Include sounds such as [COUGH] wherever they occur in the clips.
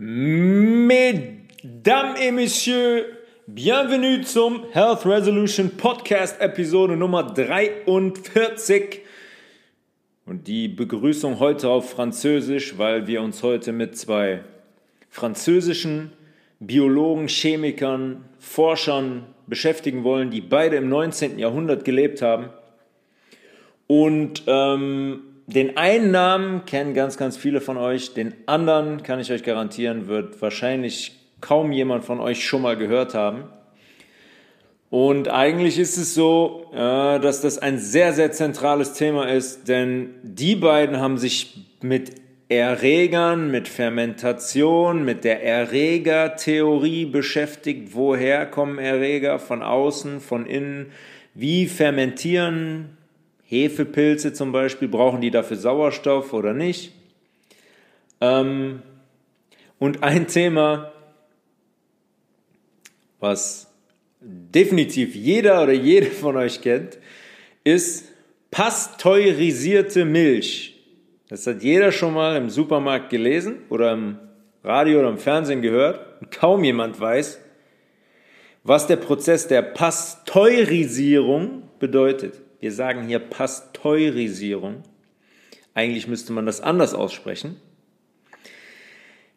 Mesdames et Messieurs, bienvenue zum Health Resolution Podcast Episode Nummer 43. Und die Begrüßung heute auf Französisch, weil wir uns heute mit zwei französischen Biologen, Chemikern, Forschern beschäftigen wollen, die beide im 19. Jahrhundert gelebt haben. Und ähm, den einen Namen kennen ganz, ganz viele von euch. Den anderen, kann ich euch garantieren, wird wahrscheinlich kaum jemand von euch schon mal gehört haben. Und eigentlich ist es so, dass das ein sehr, sehr zentrales Thema ist, denn die beiden haben sich mit Erregern, mit Fermentation, mit der Erregertheorie beschäftigt. Woher kommen Erreger? Von außen, von innen? Wie fermentieren Hefepilze zum Beispiel, brauchen die dafür Sauerstoff oder nicht? Ähm, und ein Thema, was definitiv jeder oder jede von euch kennt, ist pasteurisierte Milch. Das hat jeder schon mal im Supermarkt gelesen oder im Radio oder im Fernsehen gehört und kaum jemand weiß, was der Prozess der Pasteurisierung bedeutet. Wir sagen hier Pasteurisierung. Eigentlich müsste man das anders aussprechen.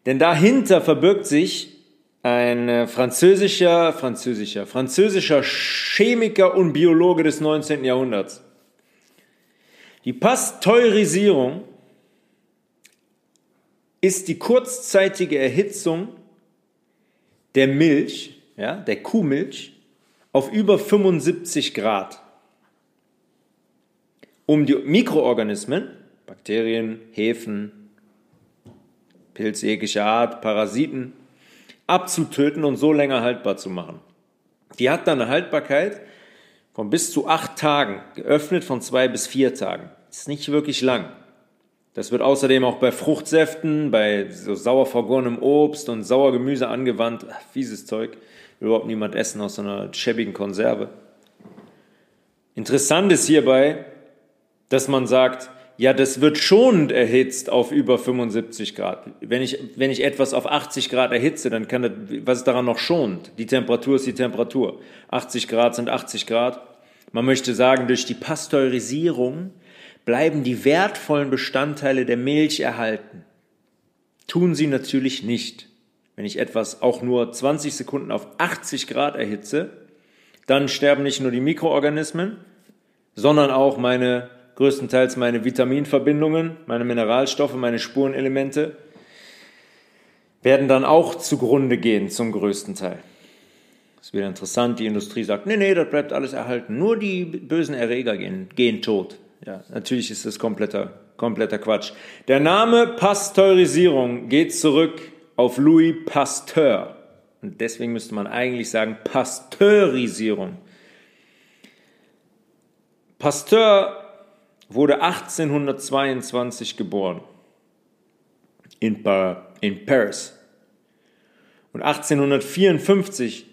Denn dahinter verbirgt sich ein französischer, französischer, französischer Chemiker und Biologe des 19. Jahrhunderts. Die Pasteurisierung ist die kurzzeitige Erhitzung der Milch, ja, der Kuhmilch, auf über 75 Grad um die Mikroorganismen, Bakterien, Hefen, Pilze jeglicher Art, Parasiten, abzutöten und so länger haltbar zu machen. Die hat dann eine Haltbarkeit von bis zu acht Tagen, geöffnet von zwei bis vier Tagen. Ist nicht wirklich lang. Das wird außerdem auch bei Fruchtsäften, bei so sauer vergorenem Obst und sauer Gemüse angewandt. Ach, fieses Zeug. Will überhaupt niemand essen aus so einer schäbigen Konserve. Interessant ist hierbei, dass man sagt, ja, das wird schonend erhitzt auf über 75 Grad. Wenn ich, wenn ich etwas auf 80 Grad erhitze, dann kann das, was ist daran noch schonend? Die Temperatur ist die Temperatur. 80 Grad sind 80 Grad. Man möchte sagen, durch die Pasteurisierung bleiben die wertvollen Bestandteile der Milch erhalten. Tun sie natürlich nicht. Wenn ich etwas auch nur 20 Sekunden auf 80 Grad erhitze, dann sterben nicht nur die Mikroorganismen, sondern auch meine größtenteils meine Vitaminverbindungen, meine Mineralstoffe, meine Spurenelemente, werden dann auch zugrunde gehen zum größten Teil. Das ist wieder interessant, die Industrie sagt, nee, nee, das bleibt alles erhalten, nur die bösen Erreger gehen, gehen tot. Ja, natürlich ist das kompletter, kompletter Quatsch. Der Name Pasteurisierung geht zurück auf Louis Pasteur. Und deswegen müsste man eigentlich sagen Pasteurisierung. Pasteur wurde 1822 geboren in, in Paris. Und 1854,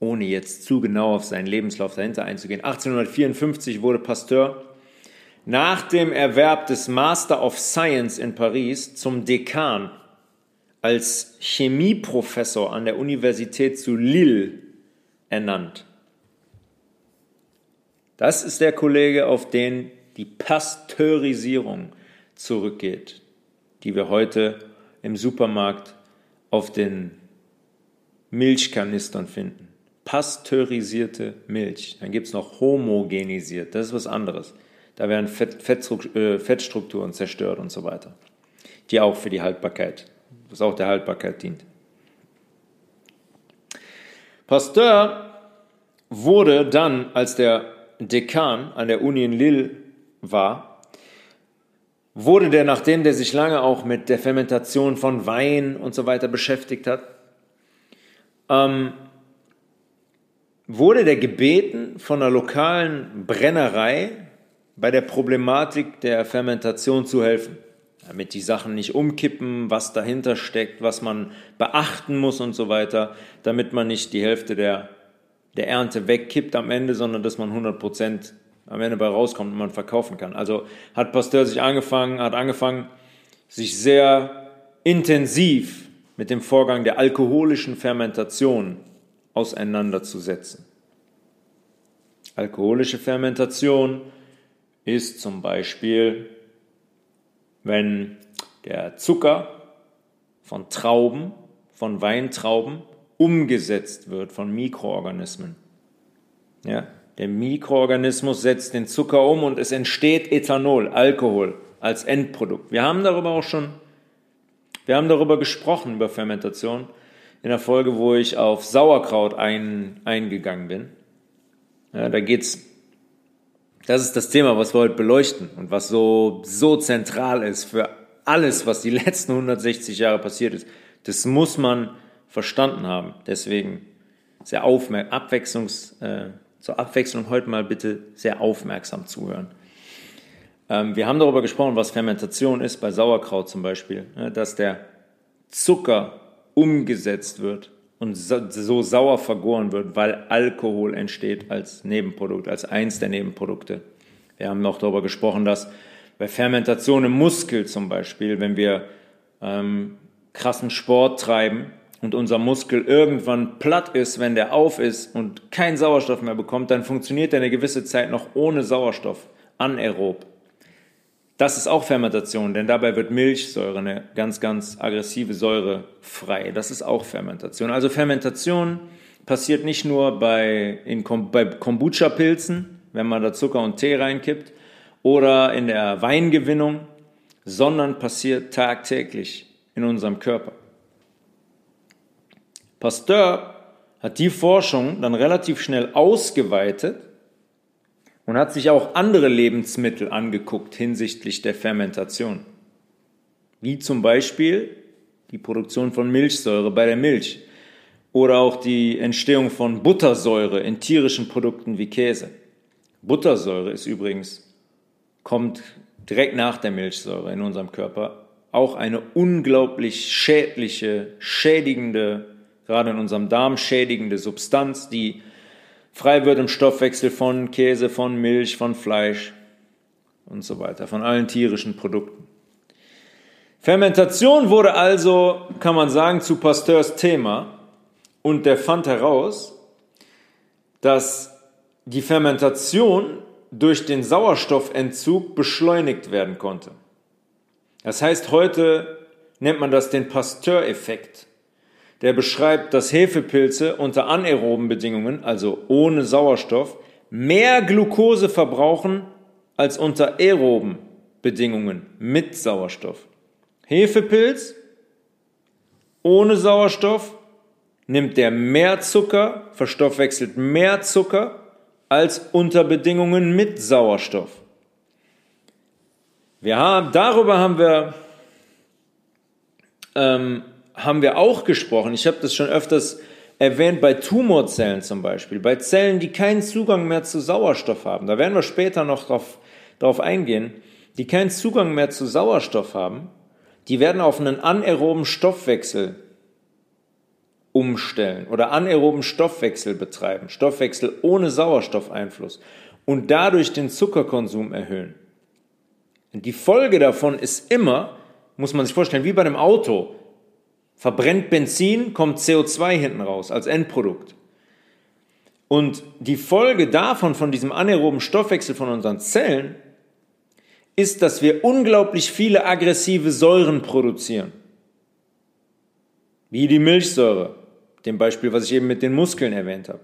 ohne jetzt zu genau auf seinen Lebenslauf dahinter einzugehen, 1854 wurde Pasteur nach dem Erwerb des Master of Science in Paris zum Dekan als Chemieprofessor an der Universität zu Lille ernannt. Das ist der Kollege, auf den die Pasteurisierung zurückgeht, die wir heute im Supermarkt auf den Milchkanistern finden. Pasteurisierte Milch. Dann gibt es noch homogenisiert, das ist was anderes. Da werden Fett, äh, Fettstrukturen zerstört und so weiter, die auch für die Haltbarkeit, was auch der Haltbarkeit dient. Pasteur wurde dann, als der Dekan an der Uni in Lille war, wurde der, nachdem der sich lange auch mit der Fermentation von Wein und so weiter beschäftigt hat, ähm, wurde der gebeten von einer lokalen Brennerei bei der Problematik der Fermentation zu helfen, damit die Sachen nicht umkippen, was dahinter steckt, was man beachten muss und so weiter, damit man nicht die Hälfte der, der Ernte wegkippt am Ende, sondern dass man 100 Prozent am Ende bei rauskommt und man verkaufen kann. Also hat Pasteur sich angefangen, hat angefangen, sich sehr intensiv mit dem Vorgang der alkoholischen Fermentation auseinanderzusetzen. Alkoholische Fermentation ist zum Beispiel, wenn der Zucker von Trauben, von Weintrauben umgesetzt wird von Mikroorganismen. Ja, der Mikroorganismus setzt den Zucker um und es entsteht Ethanol, Alkohol als Endprodukt. Wir haben darüber auch schon, wir haben darüber gesprochen, über Fermentation, in der Folge, wo ich auf Sauerkraut ein, eingegangen bin. Ja, da geht's, das ist das Thema, was wir heute beleuchten und was so, so zentral ist für alles, was die letzten 160 Jahre passiert ist. Das muss man verstanden haben. Deswegen sehr abwechslungs, äh, zur Abwechslung heute mal bitte sehr aufmerksam zuhören. Ähm, wir haben darüber gesprochen, was Fermentation ist, bei Sauerkraut zum Beispiel, ne, dass der Zucker umgesetzt wird und so sauer vergoren wird, weil Alkohol entsteht als Nebenprodukt, als eins der Nebenprodukte. Wir haben noch darüber gesprochen, dass bei Fermentation im Muskel zum Beispiel, wenn wir ähm, krassen Sport treiben, und unser Muskel irgendwann platt ist, wenn der auf ist und keinen Sauerstoff mehr bekommt, dann funktioniert er eine gewisse Zeit noch ohne Sauerstoff, anaerob. Das ist auch Fermentation, denn dabei wird Milchsäure, eine ganz, ganz aggressive Säure, frei. Das ist auch Fermentation. Also Fermentation passiert nicht nur bei, in, bei Kombucha-Pilzen, wenn man da Zucker und Tee reinkippt, oder in der Weingewinnung, sondern passiert tagtäglich in unserem Körper. Pasteur hat die Forschung dann relativ schnell ausgeweitet und hat sich auch andere Lebensmittel angeguckt hinsichtlich der Fermentation. Wie zum Beispiel die Produktion von Milchsäure bei der Milch oder auch die Entstehung von Buttersäure in tierischen Produkten wie Käse. Buttersäure ist übrigens, kommt direkt nach der Milchsäure in unserem Körper, auch eine unglaublich schädliche, schädigende gerade in unserem Darm schädigende Substanz, die frei wird im Stoffwechsel von Käse, von Milch, von Fleisch und so weiter, von allen tierischen Produkten. Fermentation wurde also, kann man sagen, zu Pasteurs Thema und der fand heraus, dass die Fermentation durch den Sauerstoffentzug beschleunigt werden konnte. Das heißt, heute nennt man das den Pasteur-Effekt der beschreibt, dass Hefepilze unter anaeroben Bedingungen, also ohne Sauerstoff, mehr Glucose verbrauchen als unter aeroben Bedingungen mit Sauerstoff. Hefepilz ohne Sauerstoff nimmt der mehr Zucker, verstoffwechselt mehr Zucker als unter Bedingungen mit Sauerstoff. Wir haben, darüber haben wir ähm, haben wir auch gesprochen. Ich habe das schon öfters erwähnt bei Tumorzellen zum Beispiel, bei Zellen, die keinen Zugang mehr zu Sauerstoff haben. Da werden wir später noch drauf, darauf eingehen, die keinen Zugang mehr zu Sauerstoff haben. Die werden auf einen anaeroben Stoffwechsel umstellen oder anaeroben Stoffwechsel betreiben, Stoffwechsel ohne Sauerstoffeinfluss und dadurch den Zuckerkonsum erhöhen. Die Folge davon ist immer, muss man sich vorstellen, wie bei einem Auto verbrennt Benzin, kommt CO2 hinten raus als Endprodukt. Und die Folge davon, von diesem anaeroben Stoffwechsel von unseren Zellen, ist, dass wir unglaublich viele aggressive Säuren produzieren. Wie die Milchsäure, dem Beispiel, was ich eben mit den Muskeln erwähnt habe.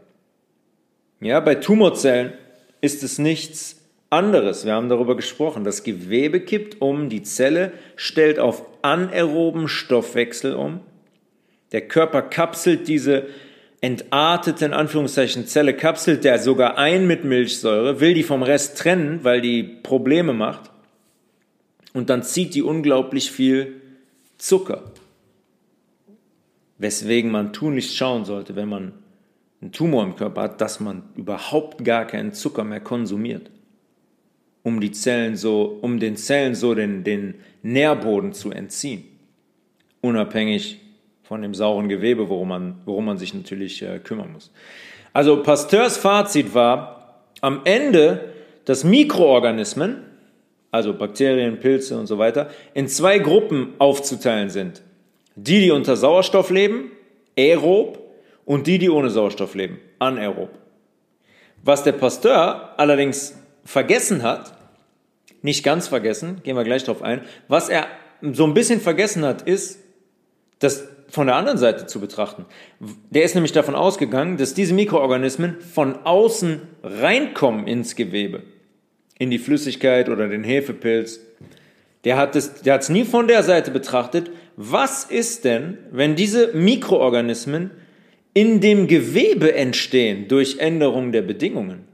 Ja, bei Tumorzellen ist es nichts anderes. Wir haben darüber gesprochen. Das Gewebe kippt um, die Zelle stellt auf anaeroben Stoffwechsel um. Der Körper kapselt diese entartete, in Anführungszeichen, Zelle, kapselt der sogar ein mit Milchsäure, will die vom Rest trennen, weil die Probleme macht. Und dann zieht die unglaublich viel Zucker. Weswegen man tunlichst schauen sollte, wenn man einen Tumor im Körper hat, dass man überhaupt gar keinen Zucker mehr konsumiert um die Zellen so, um den Zellen so den, den Nährboden zu entziehen. Unabhängig von dem sauren Gewebe, worum man, worum man sich natürlich äh, kümmern muss. Also Pasteurs Fazit war, am Ende, dass Mikroorganismen, also Bakterien, Pilze und so weiter, in zwei Gruppen aufzuteilen sind. Die, die unter Sauerstoff leben, aerob, und die, die ohne Sauerstoff leben, anaerob. Was der Pasteur allerdings vergessen hat, nicht ganz vergessen, gehen wir gleich drauf ein, was er so ein bisschen vergessen hat, ist, das von der anderen Seite zu betrachten. Der ist nämlich davon ausgegangen, dass diese Mikroorganismen von außen reinkommen ins Gewebe, in die Flüssigkeit oder den Hefepilz. Der hat es, nie von der Seite betrachtet. Was ist denn, wenn diese Mikroorganismen in dem Gewebe entstehen durch Änderung der Bedingungen?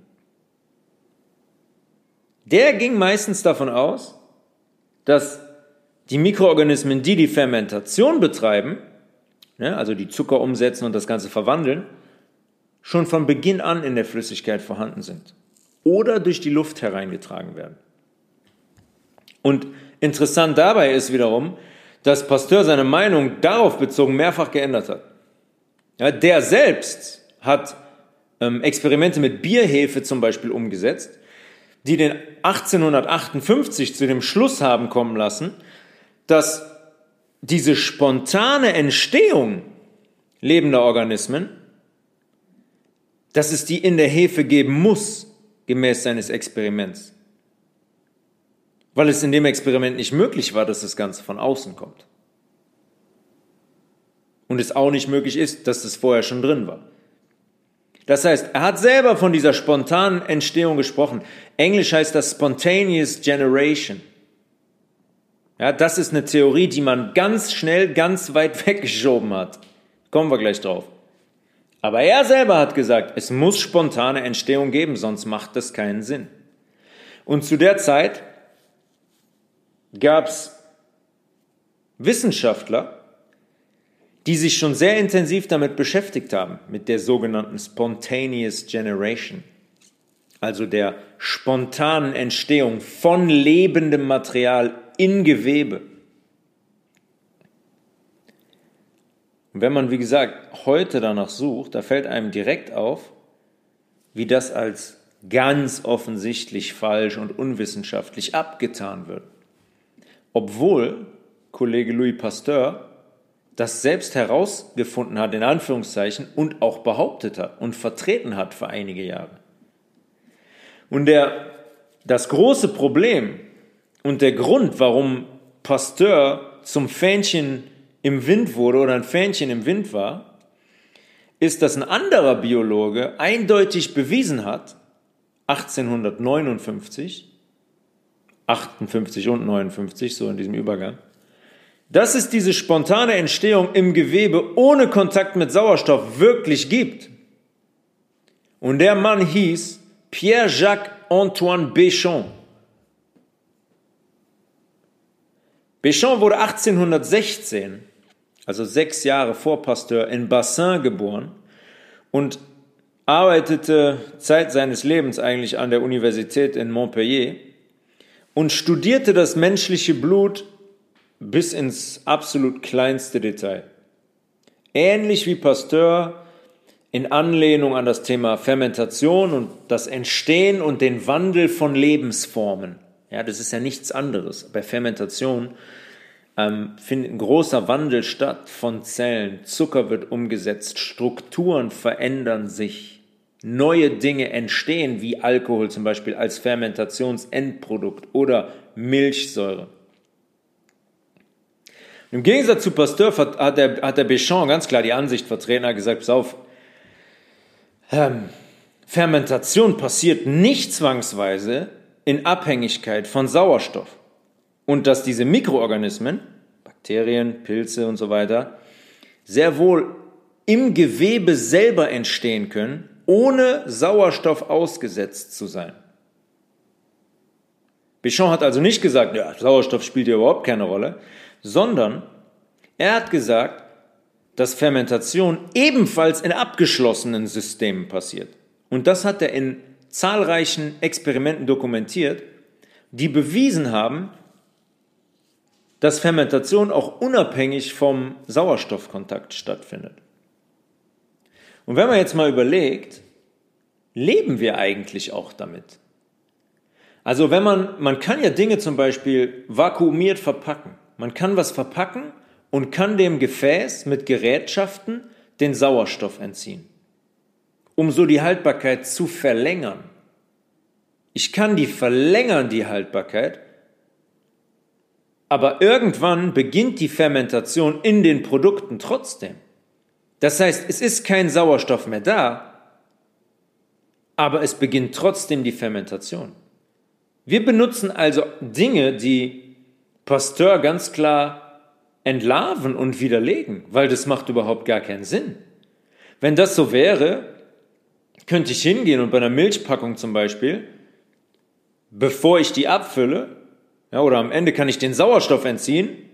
Der ging meistens davon aus, dass die Mikroorganismen, die die Fermentation betreiben, ne, also die Zucker umsetzen und das Ganze verwandeln, schon von Beginn an in der Flüssigkeit vorhanden sind oder durch die Luft hereingetragen werden. Und interessant dabei ist wiederum, dass Pasteur seine Meinung darauf bezogen mehrfach geändert hat. Ja, der selbst hat ähm, Experimente mit Bierhefe zum Beispiel umgesetzt, die den 1858 zu dem Schluss haben kommen lassen, dass diese spontane Entstehung lebender Organismen, dass es die in der Hefe geben muss, gemäß seines Experiments. Weil es in dem Experiment nicht möglich war, dass das Ganze von außen kommt. Und es auch nicht möglich ist, dass es vorher schon drin war. Das heißt, er hat selber von dieser spontanen Entstehung gesprochen. Englisch heißt das Spontaneous Generation. Ja, das ist eine Theorie, die man ganz schnell, ganz weit [LAUGHS] weggeschoben hat. Kommen wir gleich drauf. Aber er selber hat gesagt, es muss spontane Entstehung geben, sonst macht das keinen Sinn. Und zu der Zeit gab es Wissenschaftler, die sich schon sehr intensiv damit beschäftigt haben, mit der sogenannten Spontaneous Generation, also der spontanen Entstehung von lebendem Material in Gewebe. Und wenn man, wie gesagt, heute danach sucht, da fällt einem direkt auf, wie das als ganz offensichtlich falsch und unwissenschaftlich abgetan wird. Obwohl Kollege Louis Pasteur das selbst herausgefunden hat, in Anführungszeichen, und auch behauptet hat und vertreten hat für einige Jahre. Und der, das große Problem und der Grund, warum Pasteur zum Fähnchen im Wind wurde oder ein Fähnchen im Wind war, ist, dass ein anderer Biologe eindeutig bewiesen hat, 1859, 58 und 59, so in diesem Übergang, dass es diese spontane Entstehung im Gewebe ohne Kontakt mit Sauerstoff wirklich gibt. Und der Mann hieß Pierre-Jacques Antoine Béchamp. Béchamp wurde 1816, also sechs Jahre vor Pasteur, in Bassin geboren und arbeitete Zeit seines Lebens eigentlich an der Universität in Montpellier und studierte das menschliche Blut bis ins absolut kleinste Detail. Ähnlich wie Pasteur in Anlehnung an das Thema Fermentation und das Entstehen und den Wandel von Lebensformen. Ja, das ist ja nichts anderes. Bei Fermentation ähm, findet ein großer Wandel statt von Zellen. Zucker wird umgesetzt, Strukturen verändern sich, neue Dinge entstehen, wie Alkohol zum Beispiel als Fermentationsendprodukt oder Milchsäure. Im Gegensatz zu Pasteur hat der, hat der Béchamp ganz klar die Ansicht vertreten, hat gesagt, pass auf, ähm, Fermentation passiert nicht zwangsweise in Abhängigkeit von Sauerstoff. Und dass diese Mikroorganismen, Bakterien, Pilze und so weiter, sehr wohl im Gewebe selber entstehen können, ohne Sauerstoff ausgesetzt zu sein. Bichon hat also nicht gesagt, ja, Sauerstoff spielt hier überhaupt keine Rolle, sondern er hat gesagt, dass Fermentation ebenfalls in abgeschlossenen Systemen passiert. Und das hat er in zahlreichen Experimenten dokumentiert, die bewiesen haben, dass Fermentation auch unabhängig vom Sauerstoffkontakt stattfindet. Und wenn man jetzt mal überlegt, leben wir eigentlich auch damit? Also wenn man, man kann ja Dinge zum Beispiel vakuumiert verpacken. Man kann was verpacken und kann dem Gefäß mit Gerätschaften den Sauerstoff entziehen, um so die Haltbarkeit zu verlängern. Ich kann die verlängern, die Haltbarkeit, aber irgendwann beginnt die Fermentation in den Produkten trotzdem. Das heißt, es ist kein Sauerstoff mehr da, aber es beginnt trotzdem die Fermentation. Wir benutzen also Dinge, die Pasteur ganz klar entlarven und widerlegen, weil das macht überhaupt gar keinen Sinn. Wenn das so wäre, könnte ich hingehen und bei einer Milchpackung zum Beispiel, bevor ich die abfülle, ja, oder am Ende kann ich den Sauerstoff entziehen.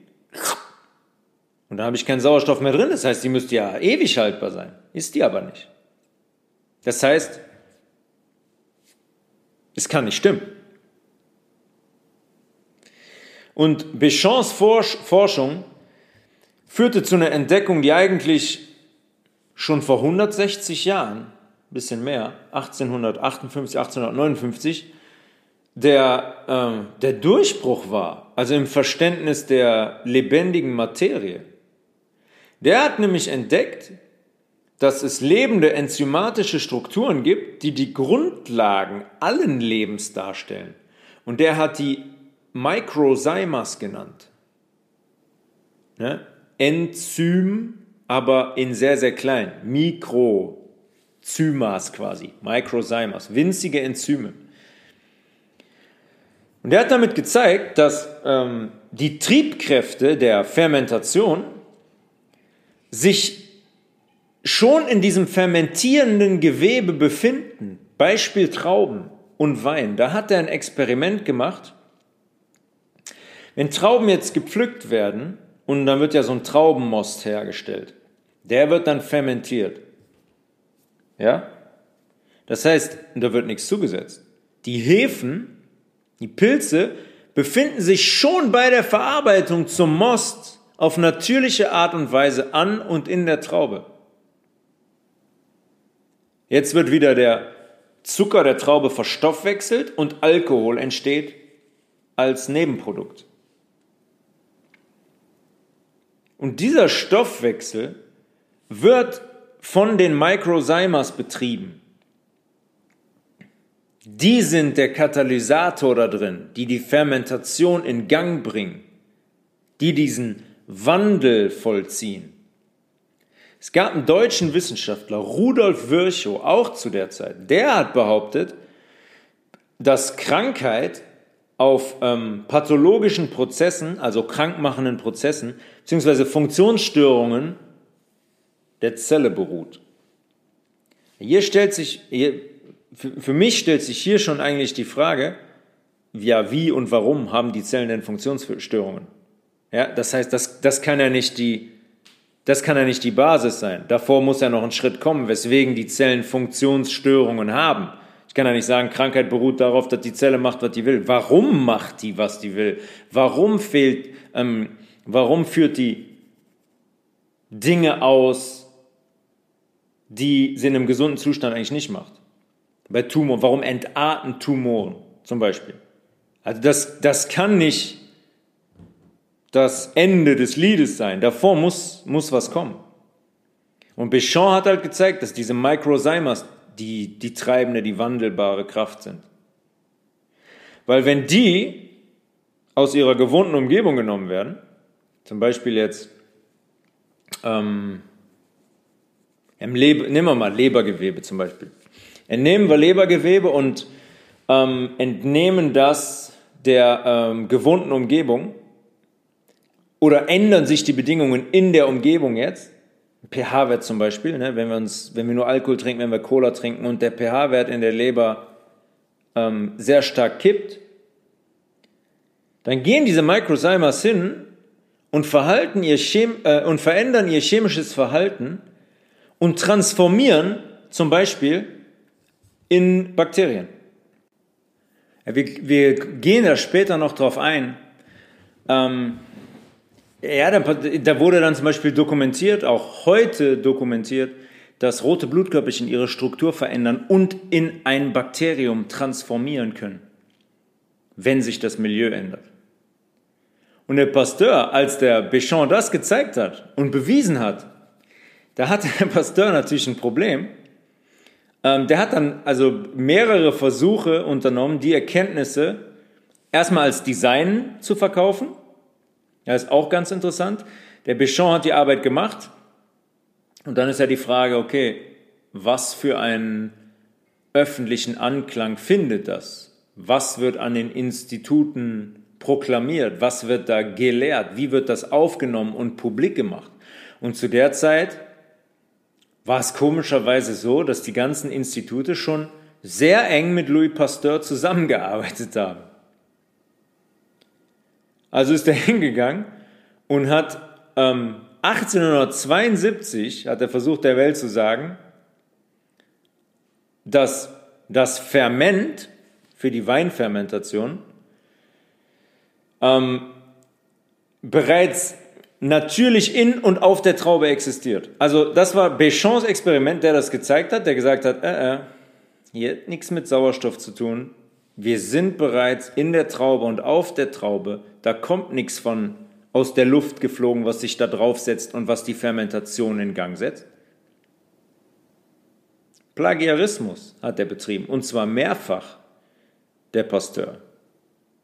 Und da habe ich keinen Sauerstoff mehr drin. Das heißt, die müsste ja ewig haltbar sein. Ist die aber nicht. Das heißt, es kann nicht stimmen. Und Béchamps Forschung führte zu einer Entdeckung, die eigentlich schon vor 160 Jahren, ein bisschen mehr, 1858, 1859, der, äh, der Durchbruch war, also im Verständnis der lebendigen Materie. Der hat nämlich entdeckt, dass es lebende enzymatische Strukturen gibt, die die Grundlagen allen Lebens darstellen. Und der hat die Microzymas genannt. Ne? Enzym, aber in sehr, sehr klein. Mikrozymas quasi. Microzymas. Winzige Enzyme. Und er hat damit gezeigt, dass ähm, die Triebkräfte der Fermentation sich schon in diesem fermentierenden Gewebe befinden. Beispiel Trauben und Wein. Da hat er ein Experiment gemacht. Wenn Trauben jetzt gepflückt werden und dann wird ja so ein Traubenmost hergestellt, der wird dann fermentiert. Ja? Das heißt, da wird nichts zugesetzt. Die Hefen die Pilze befinden sich schon bei der Verarbeitung zum Most auf natürliche Art und Weise an und in der Traube. Jetzt wird wieder der Zucker der Traube verstoffwechselt und Alkohol entsteht als Nebenprodukt. Und dieser Stoffwechsel wird von den Microzymas betrieben. Die sind der Katalysator da drin, die die Fermentation in Gang bringen, die diesen Wandel vollziehen. Es gab einen deutschen Wissenschaftler, Rudolf Virchow, auch zu der Zeit, der hat behauptet, dass Krankheit auf ähm, pathologischen Prozessen, also krankmachenden Prozessen, beziehungsweise Funktionsstörungen der Zelle beruht. Hier stellt sich, hier für, für mich stellt sich hier schon eigentlich die Frage, ja, wie und warum haben die Zellen denn Funktionsstörungen? Ja, das heißt, das, das kann ja nicht die, das kann ja nicht die Basis sein. Davor muss ja noch ein Schritt kommen, weswegen die Zellen Funktionsstörungen haben. Ich kann ja nicht sagen, Krankheit beruht darauf, dass die Zelle macht, was die will. Warum macht die, was die will? Warum fehlt, ähm, warum führt die Dinge aus, die sie in einem gesunden Zustand eigentlich nicht macht? Bei Tumoren. Warum entarten Tumoren zum Beispiel? Also das, das kann nicht das Ende des Liedes sein. Davor muss, muss was kommen. Und Béchamp hat halt gezeigt, dass diese Microzymas die, die treibende, die wandelbare Kraft sind. Weil wenn die aus ihrer gewohnten Umgebung genommen werden, zum Beispiel jetzt, ähm, im Leber, nehmen wir mal Lebergewebe zum Beispiel. Entnehmen wir Lebergewebe und ähm, entnehmen das der ähm, gewohnten Umgebung oder ändern sich die Bedingungen in der Umgebung jetzt, pH-Wert zum Beispiel, ne, wenn, wir uns, wenn wir nur Alkohol trinken, wenn wir Cola trinken und der pH-Wert in der Leber ähm, sehr stark kippt, dann gehen diese Microzymas hin und, verhalten ihr Chem äh, und verändern ihr chemisches Verhalten und transformieren zum Beispiel in Bakterien. Wir, wir gehen da später noch drauf ein. Ähm, ja, da, da wurde dann zum Beispiel dokumentiert, auch heute dokumentiert, dass rote Blutkörperchen ihre Struktur verändern und in ein Bakterium transformieren können, wenn sich das Milieu ändert. Und der Pasteur, als der Béchamp das gezeigt hat und bewiesen hat, da hat der [LAUGHS] Pasteur natürlich ein Problem. Ähm, der hat dann also mehrere Versuche unternommen, die Erkenntnisse erstmal als Design zu verkaufen. Das ist auch ganz interessant. Der Béchamp hat die Arbeit gemacht. Und dann ist ja die Frage, okay, was für einen öffentlichen Anklang findet das? Was wird an den Instituten proklamiert? Was wird da gelehrt? Wie wird das aufgenommen und publik gemacht? Und zu der Zeit war es komischerweise so, dass die ganzen Institute schon sehr eng mit Louis Pasteur zusammengearbeitet haben. Also ist er [LAUGHS] hingegangen und hat ähm, 1872 hat er versucht der Welt zu sagen, dass das Ferment für die Weinfermentation ähm, bereits natürlich in und auf der Traube existiert. Also das war Béchamps Experiment, der das gezeigt hat, der gesagt hat, äh, äh, hier hat nichts mit Sauerstoff zu tun. Wir sind bereits in der Traube und auf der Traube. Da kommt nichts von aus der Luft geflogen, was sich da draufsetzt und was die Fermentation in Gang setzt. Plagiarismus hat er betrieben und zwar mehrfach, der Pasteur.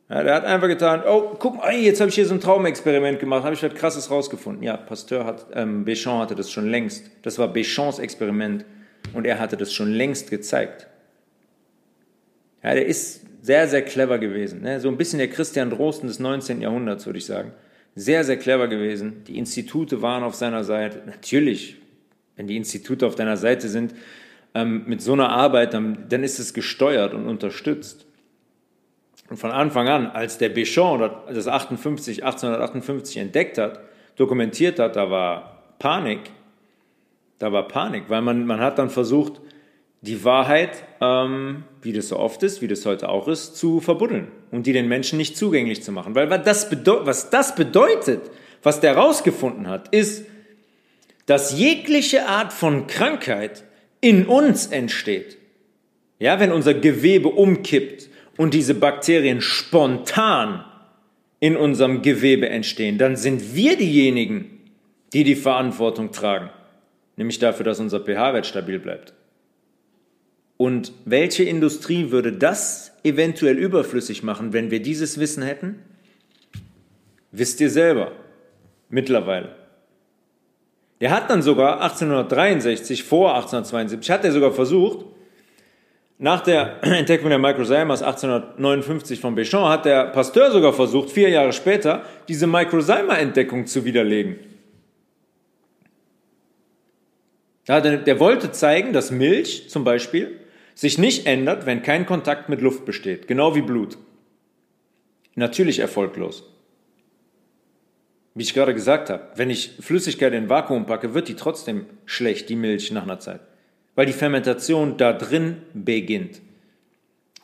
Ja, der hat einfach getan, oh, guck mal, jetzt habe ich hier so ein Traumexperiment gemacht, habe ich was Krasses rausgefunden. Ja, Pasteur hat, ähm, Béchamp hatte das schon längst. Das war Béchamps Experiment und er hatte das schon längst gezeigt. Ja, der ist sehr, sehr clever gewesen. Ne? So ein bisschen der Christian Drosten des 19. Jahrhunderts, würde ich sagen. Sehr, sehr clever gewesen. Die Institute waren auf seiner Seite. Natürlich, wenn die Institute auf deiner Seite sind, ähm, mit so einer Arbeit, dann, dann ist es gesteuert und unterstützt. Und von Anfang an, als der Béchamp das 58, 1858 entdeckt hat, dokumentiert hat, da war Panik. Da war Panik, weil man, man hat dann versucht, die Wahrheit, ähm, wie das so oft ist, wie das heute auch ist, zu verbuddeln und die den Menschen nicht zugänglich zu machen. Weil das, was das bedeutet, was der herausgefunden hat, ist, dass jegliche Art von Krankheit in uns entsteht. Ja, wenn unser Gewebe umkippt, und diese Bakterien spontan in unserem Gewebe entstehen, dann sind wir diejenigen, die die Verantwortung tragen, nämlich dafür, dass unser pH-Wert stabil bleibt. Und welche Industrie würde das eventuell überflüssig machen, wenn wir dieses Wissen hätten? Wisst ihr selber, mittlerweile. Der hat dann sogar 1863, vor 1872, hat er sogar versucht, nach der [CLEARS THROAT] Entdeckung der Microzymas 1859 von Béchamp hat der Pasteur sogar versucht, vier Jahre später, diese Microzyma-Entdeckung zu widerlegen. Der wollte zeigen, dass Milch zum Beispiel sich nicht ändert, wenn kein Kontakt mit Luft besteht, genau wie Blut. Natürlich erfolglos. Wie ich gerade gesagt habe, wenn ich Flüssigkeit in Vakuum packe, wird die trotzdem schlecht, die Milch nach einer Zeit weil die Fermentation da drin beginnt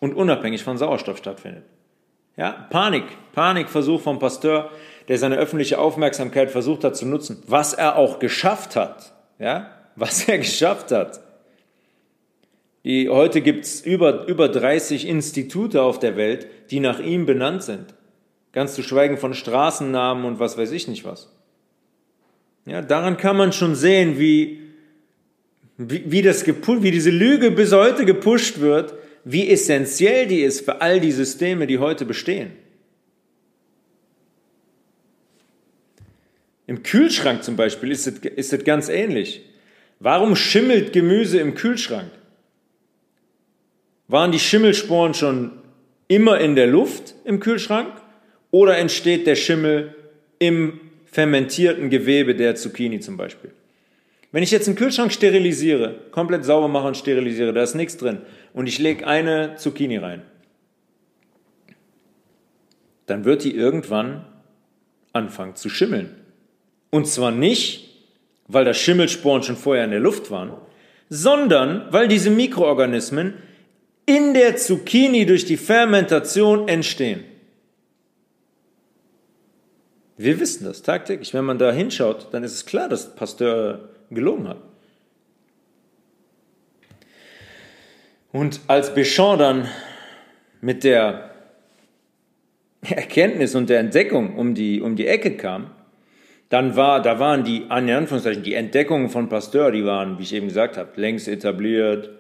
und unabhängig von Sauerstoff stattfindet. Ja, Panik, Panikversuch vom Pasteur, der seine öffentliche Aufmerksamkeit versucht hat zu nutzen, was er auch geschafft hat. Ja, was er [LAUGHS] geschafft hat. Die, heute gibt es über, über 30 Institute auf der Welt, die nach ihm benannt sind. Ganz zu schweigen von Straßennamen und was weiß ich nicht was. Ja, daran kann man schon sehen, wie, wie, wie, das wie diese Lüge bis heute gepusht wird, wie essentiell die ist für all die Systeme, die heute bestehen. Im Kühlschrank zum Beispiel ist es, ist es ganz ähnlich. Warum schimmelt Gemüse im Kühlschrank? Waren die Schimmelsporen schon immer in der Luft im Kühlschrank oder entsteht der Schimmel im fermentierten Gewebe der Zucchini zum Beispiel? Wenn ich jetzt einen Kühlschrank sterilisiere, komplett sauber mache und sterilisiere, da ist nichts drin, und ich lege eine Zucchini rein, dann wird die irgendwann anfangen zu schimmeln. Und zwar nicht, weil da Schimmelsporen schon vorher in der Luft waren, sondern weil diese Mikroorganismen in der Zucchini durch die Fermentation entstehen. Wir wissen das tagtäglich. Wenn man da hinschaut, dann ist es klar, dass Pasteur gelogen hat. Und als Béchamp dann mit der Erkenntnis und der Entdeckung um die, um die Ecke kam, dann war, da waren die, in Anführungszeichen, die Entdeckungen von Pasteur, die waren, wie ich eben gesagt habe, längst etabliert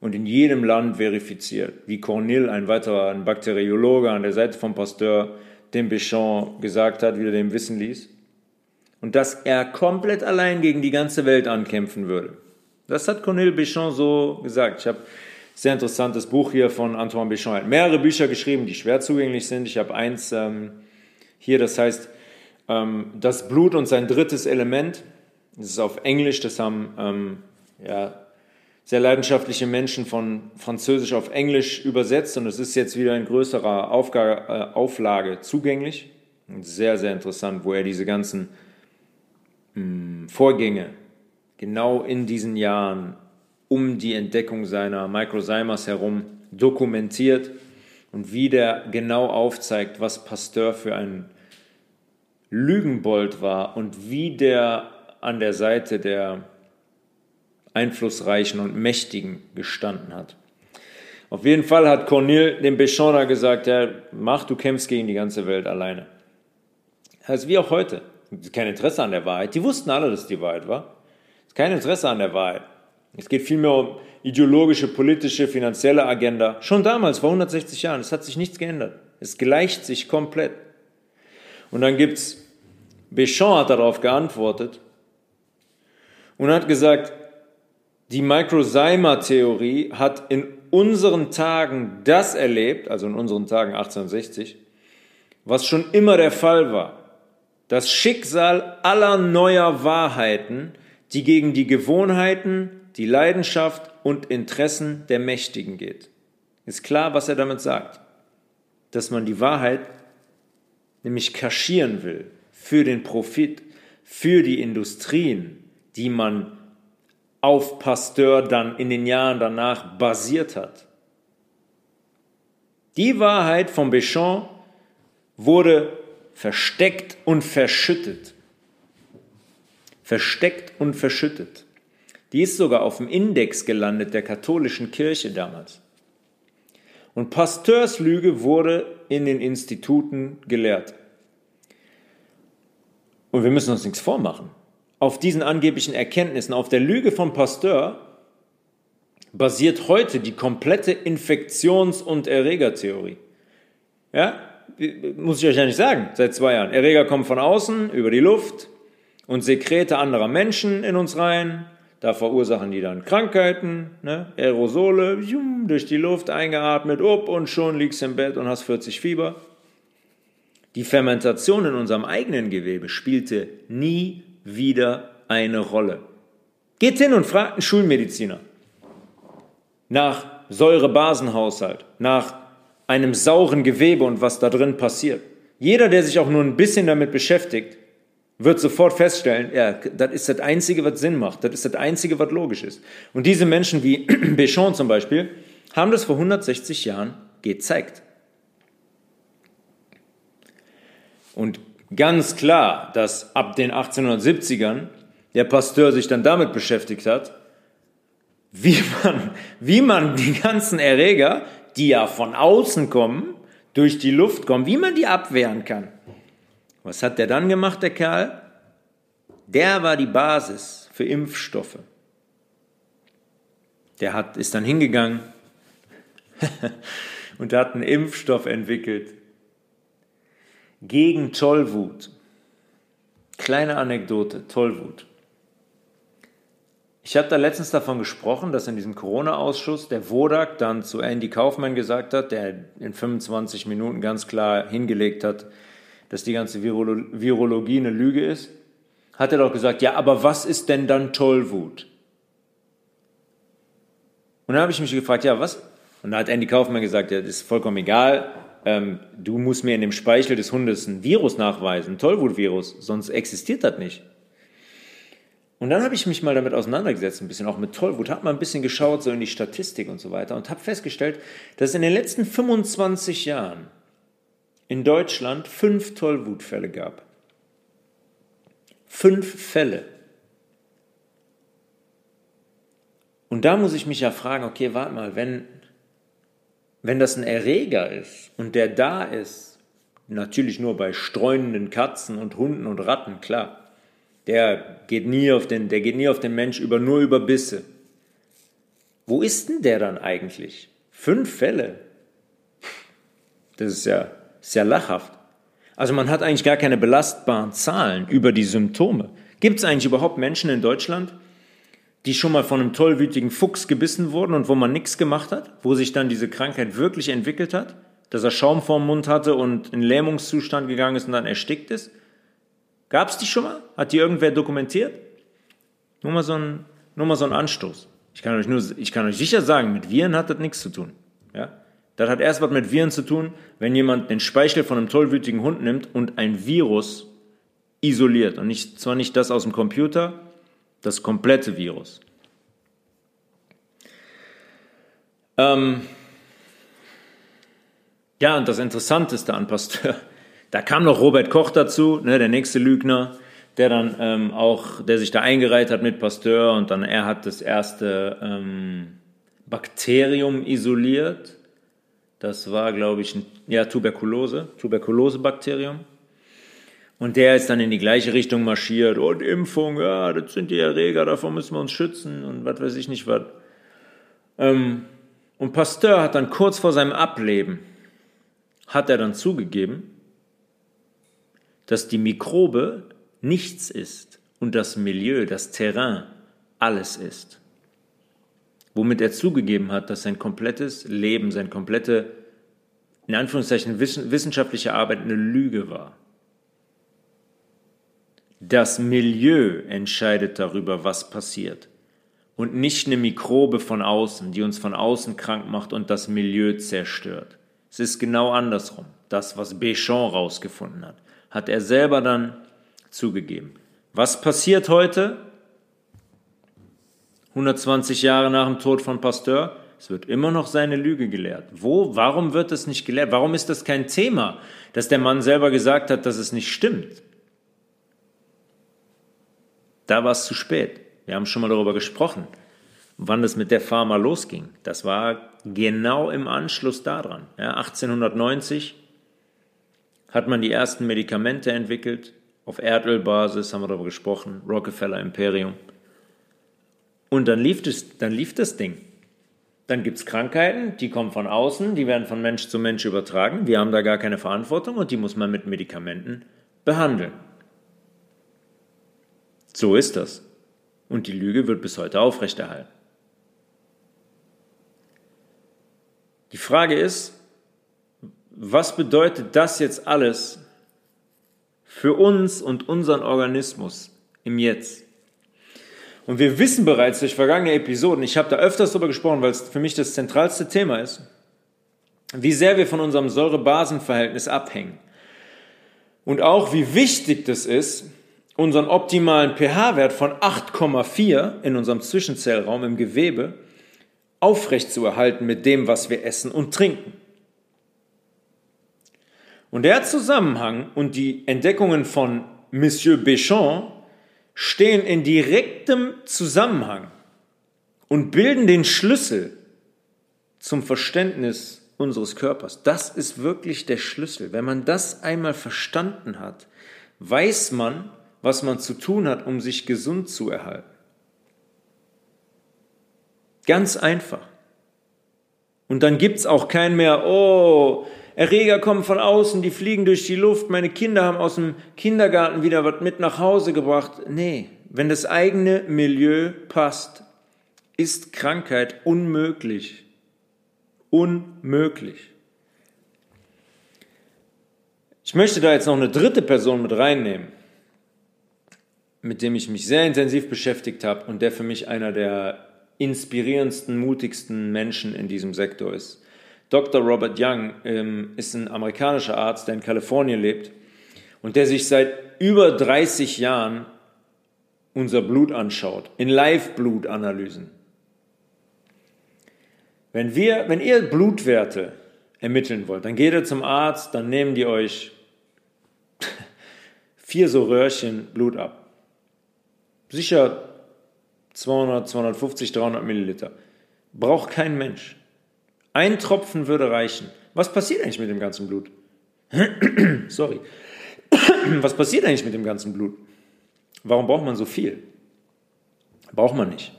und in jedem Land verifiziert. Wie Cornille, ein weiterer ein Bakteriologe an der Seite von Pasteur, dem Bichon gesagt hat, wie er dem wissen ließ. Und dass er komplett allein gegen die ganze Welt ankämpfen würde. Das hat Cornille Bichon so gesagt. Ich habe sehr interessantes Buch hier von Antoine Bichon. Er hat mehrere Bücher geschrieben, die schwer zugänglich sind. Ich habe eins ähm, hier, das heißt ähm, Das Blut und sein drittes Element. Das ist auf Englisch, das haben ähm, ja, sehr leidenschaftliche Menschen von Französisch auf Englisch übersetzt und es ist jetzt wieder in größerer Aufga äh, Auflage zugänglich. Sehr, sehr interessant, wo er diese ganzen mh, hm, Vorgänge genau in diesen Jahren um die Entdeckung seiner Microzymers herum dokumentiert und wie der genau aufzeigt, was Pasteur für ein Lügenbold war und wie der an der Seite der Einflussreichen und Mächtigen gestanden hat. Auf jeden Fall hat Cornel dem Béchonner gesagt, ja, mach, du kämpfst gegen die ganze Welt alleine. Ist wie auch heute. Kein Interesse an der Wahrheit. Die wussten alle, dass die Wahrheit war. Kein Interesse an der Wahrheit. Es geht vielmehr um ideologische, politische, finanzielle Agenda. Schon damals, vor 160 Jahren, es hat sich nichts geändert. Es gleicht sich komplett. Und dann gibt's, Béchamp hat darauf geantwortet und hat gesagt, die Microzyma-Theorie hat in unseren Tagen das erlebt, also in unseren Tagen 1860, was schon immer der Fall war. Das Schicksal aller neuer Wahrheiten, die gegen die Gewohnheiten, die Leidenschaft und Interessen der Mächtigen geht. Ist klar, was er damit sagt. Dass man die Wahrheit nämlich kaschieren will für den Profit, für die Industrien, die man auf Pasteur dann in den Jahren danach basiert hat. Die Wahrheit von Béchamp wurde versteckt und verschüttet. Versteckt und verschüttet. Die ist sogar auf dem Index gelandet der katholischen Kirche damals. Und Pasteurs Lüge wurde in den Instituten gelehrt. Und wir müssen uns nichts vormachen. Auf diesen angeblichen Erkenntnissen, auf der Lüge von Pasteur, basiert heute die komplette Infektions- und Erregertheorie. Ja, muss ich euch ja nicht sagen, seit zwei Jahren. Erreger kommen von außen, über die Luft und Sekrete anderer Menschen in uns rein. Da verursachen die dann Krankheiten, ne? Aerosole, durch die Luft eingeatmet, up und schon liegst du im Bett und hast 40 Fieber. Die Fermentation in unserem eigenen Gewebe spielte nie wieder eine Rolle. Geht hin und fragt einen Schulmediziner nach Säurebasenhaushalt, nach einem sauren Gewebe und was da drin passiert. Jeder, der sich auch nur ein bisschen damit beschäftigt, wird sofort feststellen, ja, das ist das Einzige, was Sinn macht, das ist das Einzige, was logisch ist. Und diese Menschen wie [CLEARS THROAT] Béchamp zum Beispiel haben das vor 160 Jahren gezeigt. Und ganz klar, dass ab den 1870ern der Pasteur sich dann damit beschäftigt hat, wie man, wie man die ganzen Erreger, die ja von außen kommen, durch die Luft kommen, wie man die abwehren kann. Was hat der dann gemacht, der Kerl? Der war die Basis für Impfstoffe. Der hat, ist dann hingegangen [LAUGHS] und hat einen Impfstoff entwickelt gegen Tollwut. Kleine Anekdote, Tollwut. Ich habe da letztens davon gesprochen, dass in diesem Corona-Ausschuss der Wodak dann zu Andy Kaufmann gesagt hat, der in 25 Minuten ganz klar hingelegt hat, dass die ganze Virolo Virologie eine Lüge ist, hat er doch gesagt, ja, aber was ist denn dann Tollwut? Und dann habe ich mich gefragt, ja, was? Und da hat Andy Kaufmann gesagt, ja, das ist vollkommen egal, ähm, du musst mir in dem Speichel des Hundes ein Virus nachweisen, ein Tollwutvirus, sonst existiert das nicht. Und dann habe ich mich mal damit auseinandergesetzt, ein bisschen auch mit Tollwut, habe mal ein bisschen geschaut, so in die Statistik und so weiter und habe festgestellt, dass in den letzten 25 Jahren in Deutschland fünf Tollwutfälle gab. Fünf Fälle. Und da muss ich mich ja fragen, okay, warte mal, wenn, wenn das ein Erreger ist und der da ist, natürlich nur bei streunenden Katzen und Hunden und Ratten, klar. Der geht nie auf den, der geht nie auf den Mensch über, nur über Bisse. Wo ist denn der dann eigentlich? Fünf Fälle. Das ist ja, ist ja lachhaft. Also man hat eigentlich gar keine belastbaren Zahlen über die Symptome. Gibt es eigentlich überhaupt Menschen in Deutschland, die schon mal von einem tollwütigen Fuchs gebissen wurden und wo man nichts gemacht hat, wo sich dann diese Krankheit wirklich entwickelt hat, dass er Schaum vorm Mund hatte und in Lähmungszustand gegangen ist und dann erstickt ist? Gab es die schon mal? Hat die irgendwer dokumentiert? Nur mal so ein, nur mal so ein Anstoß. Ich kann euch nur, ich kann euch sicher sagen, mit Viren hat das nichts zu tun. Ja? Das hat erst was mit Viren zu tun, wenn jemand den Speichel von einem tollwütigen Hund nimmt und ein Virus isoliert. Und nicht, zwar nicht das aus dem Computer, das komplette Virus. Ähm ja, und das Interessanteste an Pasteur, [LAUGHS] da kam noch Robert Koch dazu, ne, der nächste Lügner, der dann ähm, auch, der sich da eingereiht hat mit Pasteur und dann er hat das erste ähm, Bakterium isoliert das war, glaube ich, ein, ja, Tuberkulose, Tuberkulosebakterium. Und der ist dann in die gleiche Richtung marschiert. Und Impfung, ja, das sind die Erreger, davon müssen wir uns schützen und was weiß ich nicht was. Ähm, und Pasteur hat dann kurz vor seinem Ableben, hat er dann zugegeben, dass die Mikrobe nichts ist und das Milieu, das Terrain alles ist womit er zugegeben hat, dass sein komplettes Leben, seine komplette, in Anführungszeichen, wissenschaftliche Arbeit eine Lüge war. Das Milieu entscheidet darüber, was passiert. Und nicht eine Mikrobe von außen, die uns von außen krank macht und das Milieu zerstört. Es ist genau andersrum. Das, was Béchamp rausgefunden hat, hat er selber dann zugegeben. Was passiert heute? 120 Jahre nach dem Tod von Pasteur, es wird immer noch seine Lüge gelehrt. Wo, warum wird es nicht gelehrt? Warum ist das kein Thema, dass der Mann selber gesagt hat, dass es nicht stimmt? Da war es zu spät. Wir haben schon mal darüber gesprochen, wann es mit der Pharma losging. Das war genau im Anschluss daran. Ja, 1890 hat man die ersten Medikamente entwickelt, auf Erdölbasis haben wir darüber gesprochen, Rockefeller Imperium. Und dann lief das, dann lief das Ding. Dann gibt es Krankheiten, die kommen von außen, die werden von Mensch zu Mensch übertragen. Wir haben da gar keine Verantwortung und die muss man mit Medikamenten behandeln. So ist das. Und die Lüge wird bis heute aufrechterhalten. Die Frage ist, was bedeutet das jetzt alles für uns und unseren Organismus im Jetzt? Und wir wissen bereits durch vergangene Episoden, ich habe da öfters darüber gesprochen, weil es für mich das zentralste Thema ist, wie sehr wir von unserem Säure-Basen-Verhältnis abhängen. Und auch wie wichtig das ist, unseren optimalen pH-Wert von 8,4 in unserem Zwischenzellraum im Gewebe aufrechtzuerhalten mit dem, was wir essen und trinken. Und der Zusammenhang und die Entdeckungen von Monsieur Béchamp stehen in direktem Zusammenhang und bilden den Schlüssel zum Verständnis unseres Körpers. Das ist wirklich der Schlüssel. Wenn man das einmal verstanden hat, weiß man, was man zu tun hat, um sich gesund zu erhalten. Ganz einfach. Und dann gibt es auch kein mehr, oh, Erreger kommen von außen, die fliegen durch die Luft, meine Kinder haben aus dem Kindergarten wieder was mit nach Hause gebracht. Nee, wenn das eigene Milieu passt, ist Krankheit unmöglich. Unmöglich. Ich möchte da jetzt noch eine dritte Person mit reinnehmen, mit dem ich mich sehr intensiv beschäftigt habe und der für mich einer der inspirierendsten, mutigsten Menschen in diesem Sektor ist. Dr. Robert Young ähm, ist ein amerikanischer Arzt, der in Kalifornien lebt und der sich seit über 30 Jahren unser Blut anschaut, in Live-Blutanalysen. Wenn, wenn ihr Blutwerte ermitteln wollt, dann geht ihr zum Arzt, dann nehmen die euch [LAUGHS] vier so Röhrchen Blut ab. Sicher 200, 250, 300 Milliliter. Braucht kein Mensch. Ein Tropfen würde reichen. Was passiert eigentlich mit dem ganzen Blut? [CLEARS THROAT] Sorry. [CLEARS THROAT] Was passiert eigentlich mit dem ganzen Blut? Warum braucht man so viel? Braucht man nicht.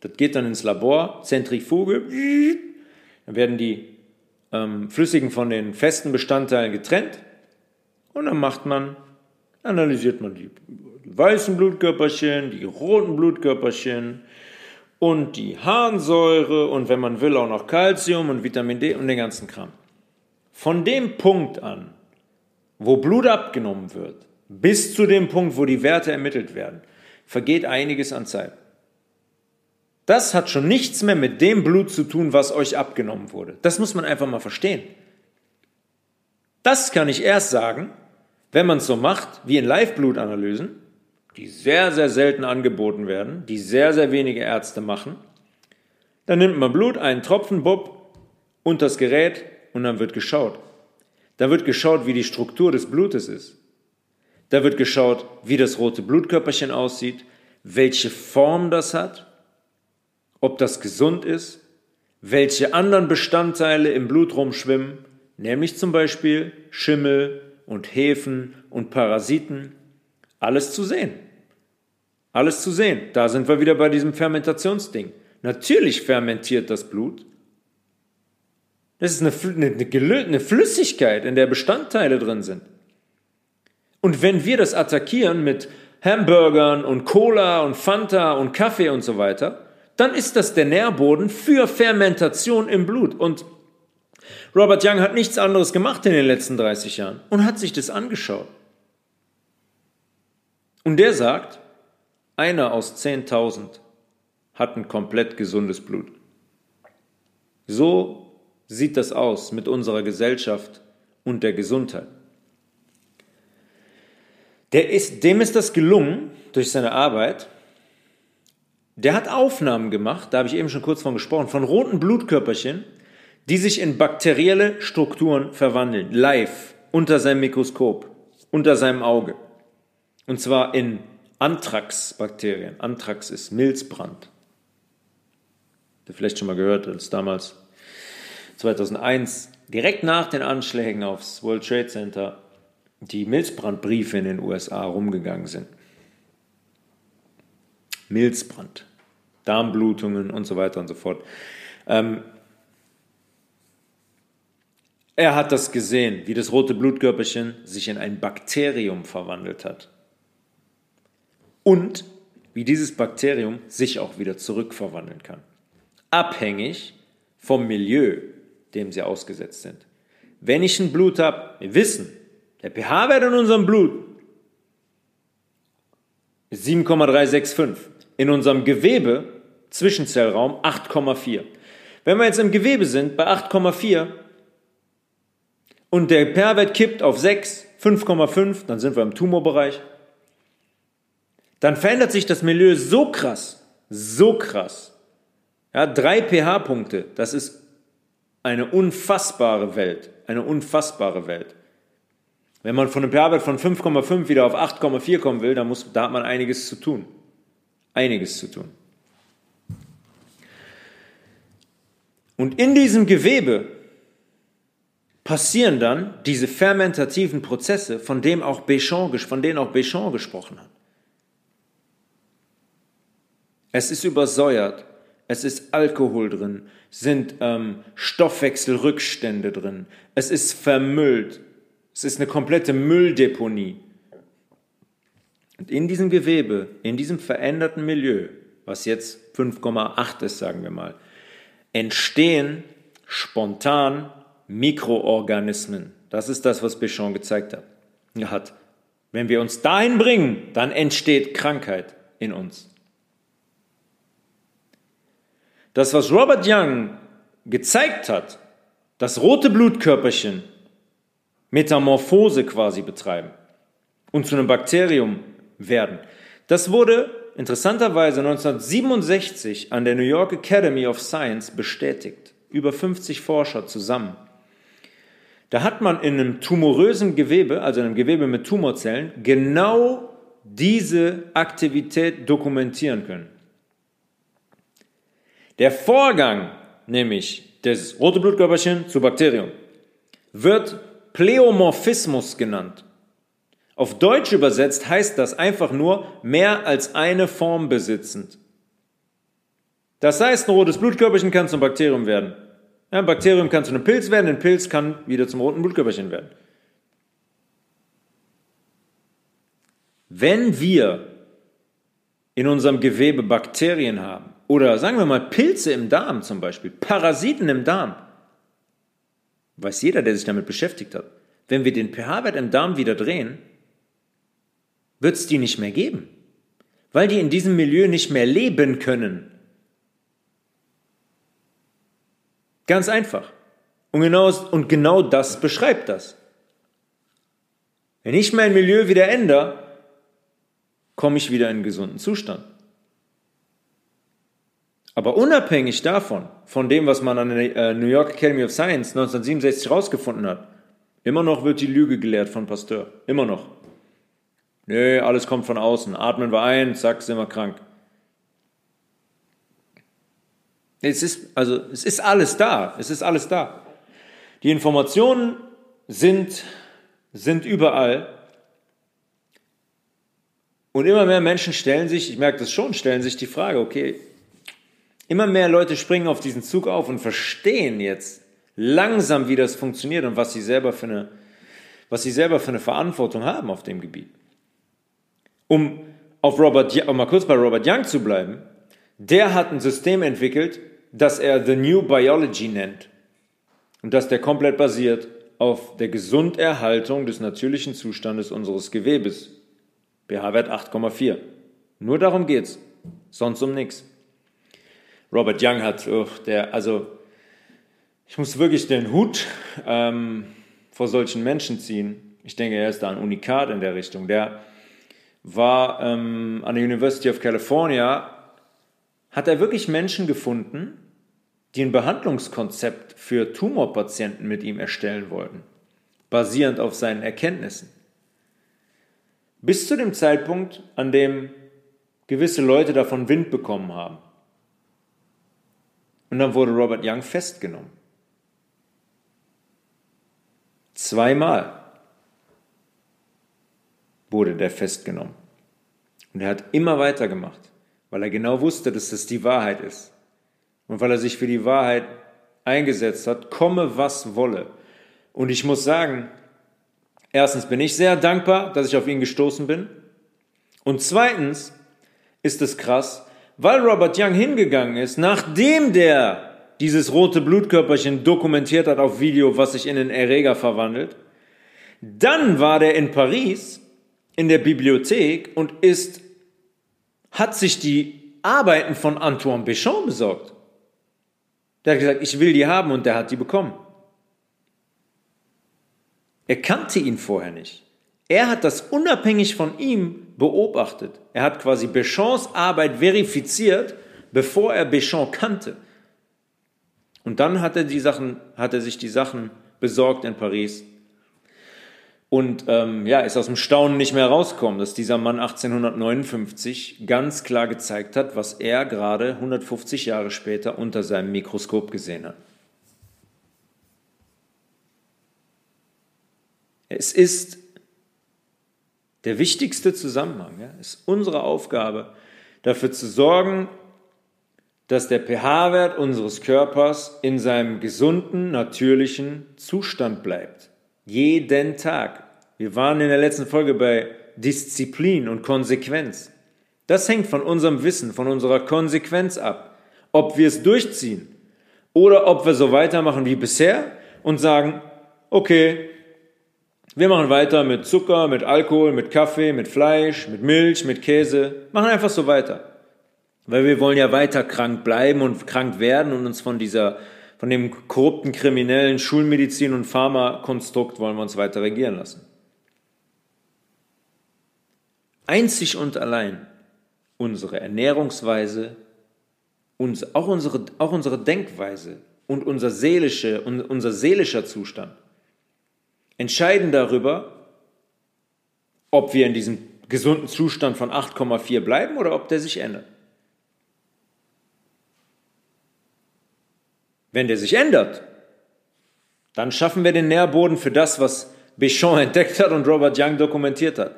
Das geht dann ins Labor, Zentrifuge, dann werden die ähm, Flüssigen von den festen Bestandteilen getrennt und dann macht man, analysiert man die, die weißen Blutkörperchen, die roten Blutkörperchen und die Harnsäure und wenn man will auch noch Kalzium und Vitamin D und den ganzen Kram. Von dem Punkt an, wo Blut abgenommen wird, bis zu dem Punkt, wo die Werte ermittelt werden, vergeht einiges an Zeit. Das hat schon nichts mehr mit dem Blut zu tun, was euch abgenommen wurde. Das muss man einfach mal verstehen. Das kann ich erst sagen, wenn man es so macht wie in Live-Blutanalysen, die sehr, sehr selten angeboten werden, die sehr, sehr wenige Ärzte machen. Dann nimmt man Blut, einen Tropfen, Bob, und das Gerät und dann wird geschaut. Da wird geschaut, wie die Struktur des Blutes ist. Da wird geschaut, wie das rote Blutkörperchen aussieht, welche Form das hat, ob das gesund ist, welche anderen Bestandteile im Blut rumschwimmen, nämlich zum Beispiel Schimmel und Hefen und Parasiten, alles zu sehen. Alles zu sehen. Da sind wir wieder bei diesem Fermentationsding. Natürlich fermentiert das Blut. Das ist eine, eine, eine Flüssigkeit, in der Bestandteile drin sind. Und wenn wir das attackieren mit Hamburgern und Cola und Fanta und Kaffee und so weiter, dann ist das der Nährboden für Fermentation im Blut. Und Robert Young hat nichts anderes gemacht in den letzten 30 Jahren und hat sich das angeschaut. Und der sagt, einer aus 10.000 hat ein komplett gesundes Blut. So sieht das aus mit unserer Gesellschaft und der Gesundheit. Der ist, dem ist das gelungen durch seine Arbeit, der hat Aufnahmen gemacht, da habe ich eben schon kurz von gesprochen, von roten Blutkörperchen, die sich in bakterielle Strukturen verwandeln, live, unter seinem Mikroskop, unter seinem Auge. Und zwar in Anthrax-Bakterien. Anthrax ist Milzbrand. Habt ihr vielleicht schon mal gehört, als damals 2001, direkt nach den Anschlägen aufs World Trade Center, die Milzbrandbriefe in den USA rumgegangen sind. Milzbrand, Darmblutungen und so weiter und so fort. Ähm, er hat das gesehen, wie das rote Blutkörperchen sich in ein Bakterium verwandelt hat. Und wie dieses Bakterium sich auch wieder zurückverwandeln kann. Abhängig vom Milieu, dem sie ausgesetzt sind. Wenn ich ein Blut habe, wir wissen, der pH-Wert in unserem Blut ist 7,365 in unserem Gewebe, Zwischenzellraum 8,4. Wenn wir jetzt im Gewebe sind bei 8,4 und der pH-Wert kippt auf 6, 5,5, dann sind wir im Tumorbereich, dann verändert sich das Milieu so krass, so krass. Ja, drei pH-Punkte, das ist eine unfassbare Welt, eine unfassbare Welt. Wenn man von einem pH-Wert von 5,5 wieder auf 8,4 kommen will, dann muss, da hat man einiges zu tun einiges zu tun. Und in diesem Gewebe passieren dann diese fermentativen Prozesse, von, dem auch Béchamp, von denen auch Béchamp gesprochen hat. Es ist übersäuert, es ist Alkohol drin, sind ähm, Stoffwechselrückstände drin, es ist vermüllt, es ist eine komplette Mülldeponie. Und in diesem Gewebe, in diesem veränderten Milieu, was jetzt 5,8 ist, sagen wir mal, entstehen spontan Mikroorganismen. Das ist das, was Bichon gezeigt hat. Wenn wir uns dahin bringen, dann entsteht Krankheit in uns. Das, was Robert Young gezeigt hat, das rote Blutkörperchen Metamorphose quasi betreiben und zu einem Bakterium werden. Das wurde interessanterweise 1967 an der New York Academy of Science bestätigt. Über 50 Forscher zusammen. Da hat man in einem tumorösen Gewebe, also in einem Gewebe mit Tumorzellen, genau diese Aktivität dokumentieren können. Der Vorgang, nämlich das rote Blutkörperchen zu Bakterium, wird Pleomorphismus genannt. Auf Deutsch übersetzt heißt das einfach nur mehr als eine Form besitzend. Das heißt, ein rotes Blutkörperchen kann zum Bakterium werden. Ein Bakterium kann zu einem Pilz werden, ein Pilz kann wieder zum roten Blutkörperchen werden. Wenn wir in unserem Gewebe Bakterien haben oder sagen wir mal Pilze im Darm zum Beispiel, Parasiten im Darm, weiß jeder, der sich damit beschäftigt hat, wenn wir den pH-Wert im Darm wieder drehen, wird es die nicht mehr geben, weil die in diesem Milieu nicht mehr leben können. Ganz einfach. Und genau, und genau das beschreibt das. Wenn ich mein Milieu wieder ändere, komme ich wieder in einen gesunden Zustand. Aber unabhängig davon, von dem, was man an der äh, New York Academy of Science 1967 herausgefunden hat, immer noch wird die Lüge gelehrt von Pasteur. Immer noch. Nee, alles kommt von außen. Atmen wir ein, zack, sind wir krank. Es ist, also, es ist alles da. Es ist alles da. Die Informationen sind, sind überall. Und immer mehr Menschen stellen sich, ich merke das schon, stellen sich die Frage, okay, immer mehr Leute springen auf diesen Zug auf und verstehen jetzt langsam, wie das funktioniert und was sie selber für eine, was sie selber für eine Verantwortung haben auf dem Gebiet. Um auf Robert, um mal kurz bei Robert Young zu bleiben, der hat ein System entwickelt, das er The New Biology nennt. Und das der komplett basiert auf der Gesunderhaltung des natürlichen Zustandes unseres Gewebes. pH-Wert 8,4. Nur darum geht's. Sonst um nichts. Robert Young hat, oh, der, also, ich muss wirklich den Hut ähm, vor solchen Menschen ziehen. Ich denke, er ist da ein Unikat in der Richtung. Der war ähm, an der University of California, hat er wirklich Menschen gefunden, die ein Behandlungskonzept für Tumorpatienten mit ihm erstellen wollten, basierend auf seinen Erkenntnissen. Bis zu dem Zeitpunkt, an dem gewisse Leute davon Wind bekommen haben. Und dann wurde Robert Young festgenommen. Zweimal wurde der festgenommen. Und er hat immer weitergemacht, weil er genau wusste, dass das die Wahrheit ist. Und weil er sich für die Wahrheit eingesetzt hat, komme was wolle. Und ich muss sagen, erstens bin ich sehr dankbar, dass ich auf ihn gestoßen bin. Und zweitens ist es krass, weil Robert Young hingegangen ist, nachdem der dieses rote Blutkörperchen dokumentiert hat auf Video, was sich in einen Erreger verwandelt, dann war der in Paris in der Bibliothek und ist, hat sich die Arbeiten von Antoine Béchamp besorgt. Der hat gesagt, ich will die haben und der hat die bekommen. Er kannte ihn vorher nicht. Er hat das unabhängig von ihm beobachtet. Er hat quasi Béchamps Arbeit verifiziert, bevor er Béchamp kannte. Und dann hat er, die Sachen, hat er sich die Sachen besorgt in Paris und ähm, ja, ist aus dem Staunen nicht mehr rausgekommen, dass dieser Mann 1859 ganz klar gezeigt hat, was er gerade 150 Jahre später unter seinem Mikroskop gesehen hat. Es ist der wichtigste Zusammenhang. Ja? Ist unsere Aufgabe, dafür zu sorgen, dass der pH-Wert unseres Körpers in seinem gesunden, natürlichen Zustand bleibt. Jeden Tag. Wir waren in der letzten Folge bei Disziplin und Konsequenz. Das hängt von unserem Wissen, von unserer Konsequenz ab. Ob wir es durchziehen oder ob wir so weitermachen wie bisher und sagen, okay, wir machen weiter mit Zucker, mit Alkohol, mit Kaffee, mit Fleisch, mit Milch, mit Käse. Machen einfach so weiter. Weil wir wollen ja weiter krank bleiben und krank werden und uns von dieser von dem korrupten, kriminellen Schulmedizin- und Pharmakonstrukt wollen wir uns weiter regieren lassen. Einzig und allein unsere Ernährungsweise, uns, auch, unsere, auch unsere Denkweise und unser, seelische, unser seelischer Zustand entscheiden darüber, ob wir in diesem gesunden Zustand von 8,4 bleiben oder ob der sich ändert. Wenn der sich ändert, dann schaffen wir den Nährboden für das, was Béchamp [LAUGHS] entdeckt hat und Robert Young dokumentiert hat.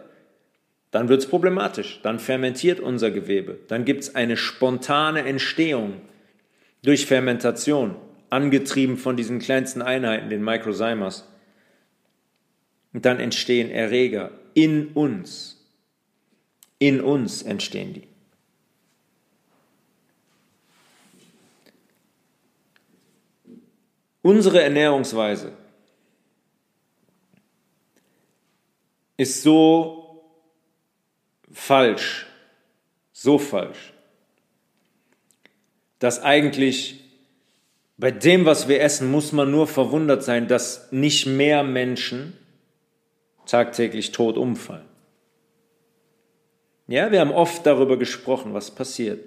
Dann wird es problematisch. Dann fermentiert unser Gewebe. Dann gibt es eine spontane Entstehung durch Fermentation, angetrieben von diesen kleinsten Einheiten, den Microzymers. Und dann entstehen Erreger in uns. In uns entstehen die. Unsere Ernährungsweise ist so falsch, so falsch, dass eigentlich bei dem, was wir essen, muss man nur verwundert sein, dass nicht mehr Menschen tagtäglich tot umfallen. Ja, wir haben oft darüber gesprochen, was passiert.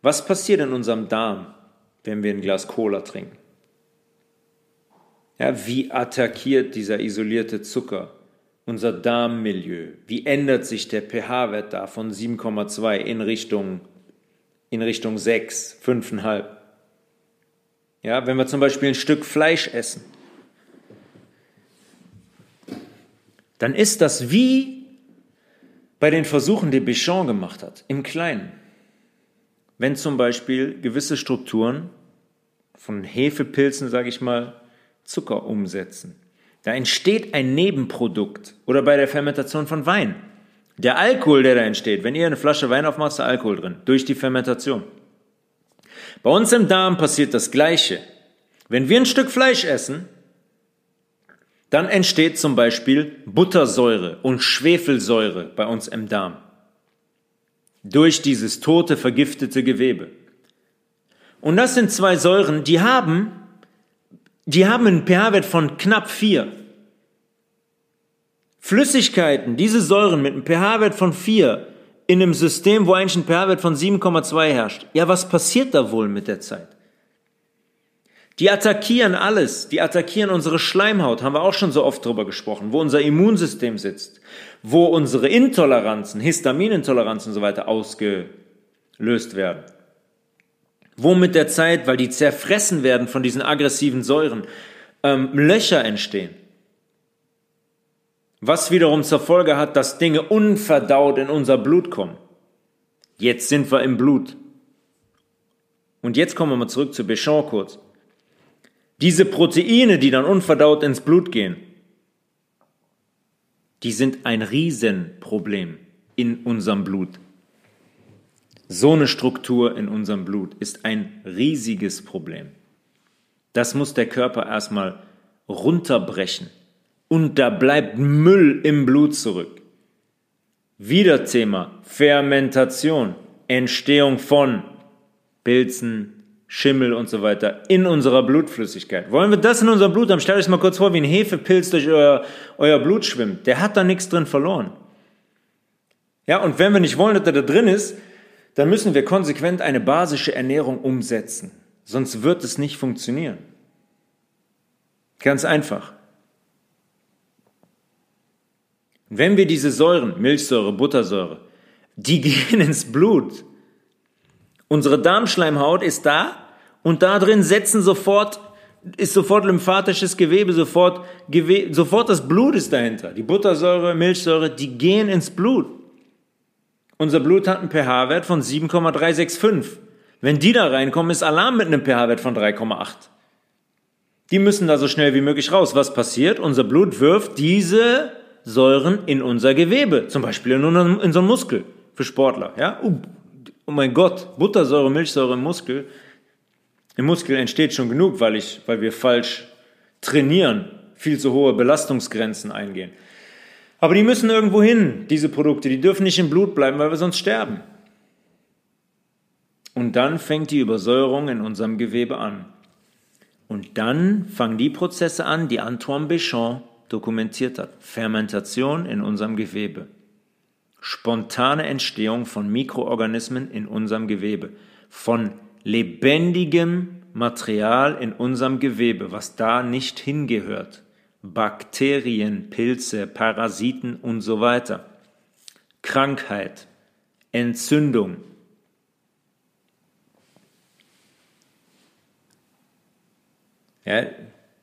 Was passiert in unserem Darm, wenn wir ein Glas Cola trinken? Ja, wie attackiert dieser isolierte Zucker unser Darmmilieu? Wie ändert sich der pH-Wert da von 7,2 in Richtung, in Richtung 6, 5,5? Ja, wenn wir zum Beispiel ein Stück Fleisch essen, dann ist das wie bei den Versuchen, die Bichon gemacht hat, im Kleinen. Wenn zum Beispiel gewisse Strukturen von Hefepilzen, sage ich mal, Zucker umsetzen. Da entsteht ein Nebenprodukt oder bei der Fermentation von Wein. Der Alkohol, der da entsteht, wenn ihr eine Flasche Wein aufmacht, ist Alkohol drin, durch die Fermentation. Bei uns im Darm passiert das Gleiche. Wenn wir ein Stück Fleisch essen, dann entsteht zum Beispiel Buttersäure und Schwefelsäure bei uns im Darm. Durch dieses tote, vergiftete Gewebe. Und das sind zwei Säuren, die haben die haben einen pH-Wert von knapp 4. Flüssigkeiten, diese Säuren mit einem pH-Wert von 4 in einem System, wo eigentlich ein pH-Wert von 7,2 herrscht. Ja, was passiert da wohl mit der Zeit? Die attackieren alles. Die attackieren unsere Schleimhaut, haben wir auch schon so oft drüber gesprochen, wo unser Immunsystem sitzt, wo unsere Intoleranzen, Histaminintoleranzen und so weiter ausgelöst werden. Wo mit der Zeit, weil die zerfressen werden von diesen aggressiven Säuren, ähm, Löcher entstehen. Was wiederum zur Folge hat, dass Dinge unverdaut in unser Blut kommen. Jetzt sind wir im Blut. Und jetzt kommen wir mal zurück zu Béchamp kurz. Diese Proteine, die dann unverdaut ins Blut gehen, die sind ein Riesenproblem in unserem Blut. So eine Struktur in unserem Blut ist ein riesiges Problem. Das muss der Körper erstmal runterbrechen. Und da bleibt Müll im Blut zurück. Wieder Thema Fermentation, Entstehung von Pilzen, Schimmel und so weiter in unserer Blutflüssigkeit. Wollen wir das in unserem Blut haben? Stellt euch mal kurz vor, wie ein Hefepilz durch euer, euer Blut schwimmt. Der hat da nichts drin verloren. Ja, und wenn wir nicht wollen, dass er da drin ist, dann müssen wir konsequent eine basische Ernährung umsetzen. Sonst wird es nicht funktionieren. Ganz einfach. Wenn wir diese Säuren, Milchsäure, Buttersäure, die [LAUGHS] gehen ins Blut. Unsere Darmschleimhaut ist da und da drin setzen sofort, ist sofort lymphatisches Gewebe, sofort, Gewe sofort das Blut ist dahinter. Die Buttersäure, Milchsäure, die gehen ins Blut. Unser Blut hat einen pH-Wert von 7,365. Wenn die da reinkommen, ist Alarm mit einem pH-Wert von 3,8. Die müssen da so schnell wie möglich raus. Was passiert? Unser Blut wirft diese Säuren in unser Gewebe, zum Beispiel in, einen Muskel für Sportler. Ja? Oh, oh mein Gott, Buttersäure, Milchsäure im Muskel. Im Muskel entsteht schon genug, weil, ich, weil wir falsch trainieren, viel zu hohe Belastungsgrenzen eingehen. Aber die müssen irgendwo hin, diese Produkte. Die dürfen nicht im Blut bleiben, weil wir sonst sterben. Und dann fängt die Übersäuerung in unserem Gewebe an. Und dann fangen die Prozesse an, die Antoine Béchamp dokumentiert hat. Fermentation in unserem Gewebe. Spontane Entstehung von Mikroorganismen in unserem Gewebe. Von lebendigem Material in unserem Gewebe, was da nicht hingehört. Bakterien, Pilze, Parasiten und so weiter. Krankheit, Entzündung. Ja,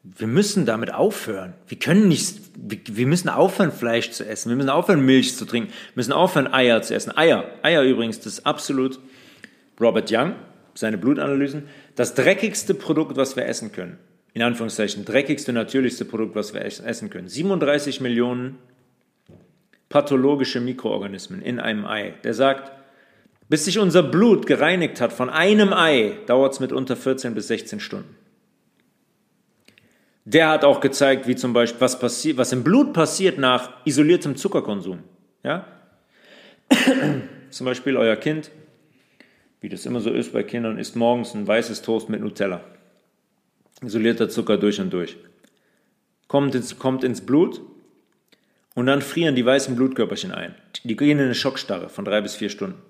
wir müssen damit aufhören. Wir können nicht, wir müssen aufhören, Fleisch zu essen. Wir müssen aufhören, Milch zu trinken. Wir müssen aufhören, Eier zu essen. Eier, Eier übrigens, das ist absolut Robert Young, seine Blutanalysen, das dreckigste Produkt, was wir essen können. In Anführungszeichen, dreckigste, natürlichste Produkt, was wir essen können. 37 Millionen pathologische Mikroorganismen in einem Ei. Der sagt, bis sich unser Blut gereinigt hat von einem Ei, dauert es mitunter 14 bis 16 Stunden. Der hat auch gezeigt, wie zum Beispiel, was, passiert, was im Blut passiert nach isoliertem Zuckerkonsum. Ja? [CLEARS THROAT] zum Beispiel euer Kind, wie das immer so ist bei Kindern, isst morgens ein weißes Toast mit Nutella. Isolierter Zucker durch und durch. Kommt ins, kommt ins Blut und dann frieren die weißen Blutkörperchen ein. Die gehen in eine Schockstarre von drei bis vier Stunden.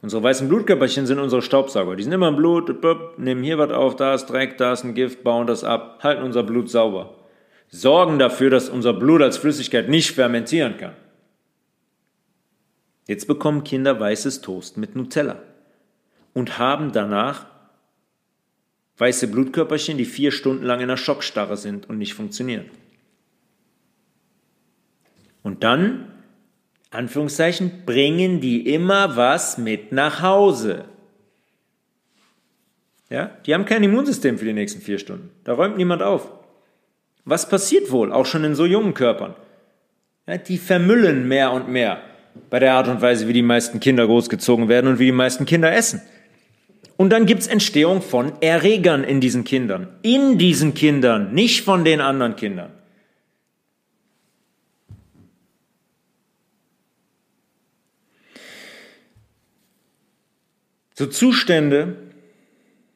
Unsere weißen Blutkörperchen sind unsere Staubsauger. Die sind immer im Blut, nehmen hier was auf, da ist Dreck, da ist ein Gift, bauen das ab, halten unser Blut sauber. Sorgen dafür, dass unser Blut als Flüssigkeit nicht fermentieren kann. Jetzt bekommen Kinder weißes Toast mit Nutella und haben danach weiße Blutkörperchen, die vier Stunden lang in einer Schockstarre sind und nicht funktionieren. Und dann Anführungszeichen, bringen die immer was mit nach Hause. Ja, die haben kein Immunsystem für die nächsten vier Stunden. Da räumt niemand auf. Was passiert wohl, auch schon in so jungen Körpern? Ja, die vermüllen mehr und mehr bei der Art und Weise, wie die meisten Kinder großgezogen werden und wie die meisten Kinder essen. Und dann gibt's Entstehung von Erregern in diesen Kindern. In diesen Kindern, nicht von den anderen Kindern. So Zustände,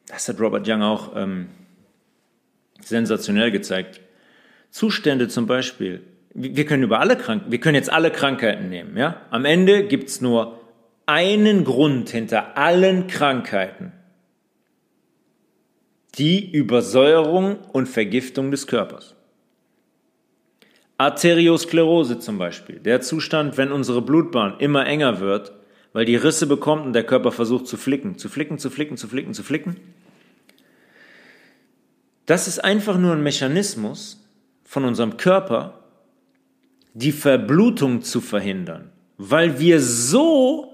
das hat Robert Young auch ähm, sensationell gezeigt. Zustände zum Beispiel, wir können über alle Krank wir können jetzt alle Krankheiten nehmen, ja? Am Ende gibt's nur einen Grund hinter allen Krankheiten. Die Übersäuerung und Vergiftung des Körpers. Arteriosklerose zum Beispiel, der Zustand, wenn unsere Blutbahn immer enger wird, weil die Risse bekommt und der Körper versucht zu flicken, zu flicken, zu flicken, zu flicken, zu flicken. Das ist einfach nur ein Mechanismus von unserem Körper, die Verblutung zu verhindern, weil wir so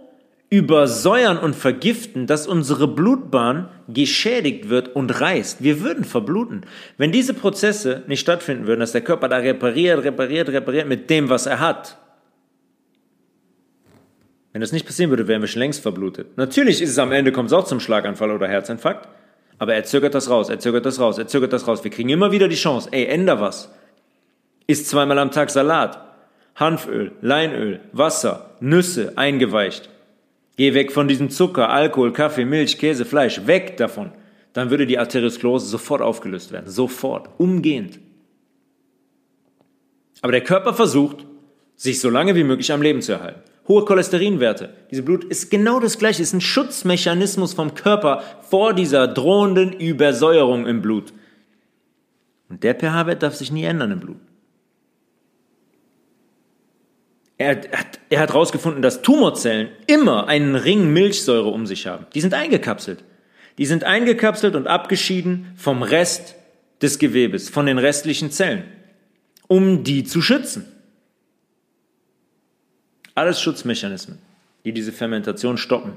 übersäuern und vergiften, dass unsere Blutbahn geschädigt wird und reißt. Wir würden verbluten. Wenn diese Prozesse nicht stattfinden würden, dass der Körper da repariert, repariert, repariert mit dem, was er hat, wenn das nicht passieren würde, wären wir schon längst verblutet. Natürlich ist es am Ende, kommt es auch zum Schlaganfall oder Herzinfarkt, aber er zögert das raus, er zögert das raus, er zögert das raus. Wir kriegen immer wieder die Chance, ey, änder was. Isst zweimal am Tag Salat, Hanföl, Leinöl, Wasser, Nüsse eingeweicht. Geh weg von diesem Zucker, Alkohol, Kaffee, Milch, Käse, Fleisch, weg davon. Dann würde die Arteriosklerose sofort aufgelöst werden, sofort, umgehend. Aber der Körper versucht, sich so lange wie möglich am Leben zu erhalten hohe Cholesterinwerte. Diese Blut ist genau das gleiche, ist ein Schutzmechanismus vom Körper vor dieser drohenden Übersäuerung im Blut. Und der pH-Wert darf sich nie ändern im Blut. Er hat, er hat herausgefunden, dass Tumorzellen immer einen Ring Milchsäure um sich haben. Die sind eingekapselt. Die sind eingekapselt und abgeschieden vom Rest des Gewebes, von den restlichen Zellen, um die zu schützen. Alles Schutzmechanismen, die diese Fermentation stoppen